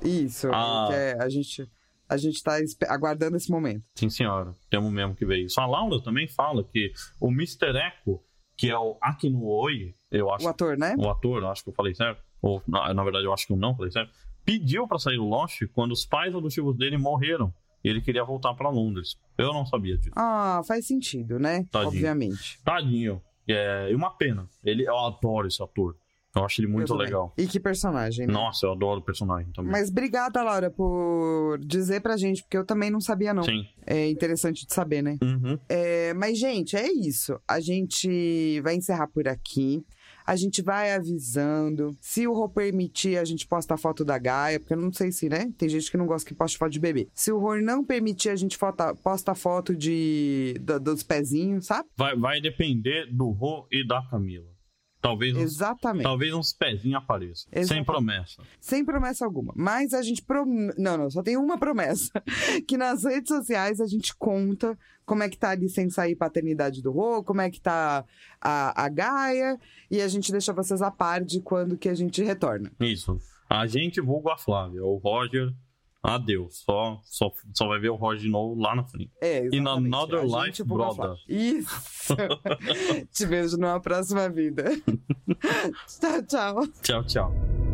Isso. Ah. que é- a gente a gente tá aguardando esse momento. Sim, senhora. Temos mesmo que ver isso. A Laura também fala que o Mr. Echo, que é o Akino Oi, eu acho O ator, né? o ator, acho que eu falei certo, ou na, na verdade eu acho que eu não falei certo, pediu pra sair do Lost quando os pais adotivos dele morreram. E ele queria voltar pra Londres. Eu não sabia disso. Ah, faz sentido, né? Tadinho. Obviamente. Tadinho. É, e uma pena. Ele, eu adoro esse ator. Eu acho ele muito legal. E que personagem, né? Nossa, eu adoro o personagem também. Mas obrigada, Laura, por dizer pra gente, porque eu também não sabia, não. Sim. É interessante de saber, né? Uhum. É, mas, gente, é isso. A gente vai encerrar por aqui. A gente vai avisando. Se o Rô permitir, a gente posta a foto da Gaia, porque eu não sei se, né? Tem gente que não gosta que poste foto de bebê. Se o Rô não permitir, a gente fota- posta a foto de, da- dos pezinhos, sabe? Vai, vai depender do Rô e da Camila. Talvez uns, Exatamente. talvez uns pezinhos apareçam. Sem Exatamente. promessa. Sem promessa alguma. Mas a gente. Prom... Não, não, só tem uma promessa. que nas redes sociais a gente conta como é que tá a licença aí paternidade do Rô, como é que tá a, a Gaia, e a gente deixa vocês a par de quando que a gente retorna. Isso. A gente vulga a Flávia. O Roger, adeus. Só, só, só vai ver o Roger de novo lá na frente. É, In exatamente. another A life, brother. Isso! Te vejo numa próxima vida. tchau, tchau. Tchau, tchau.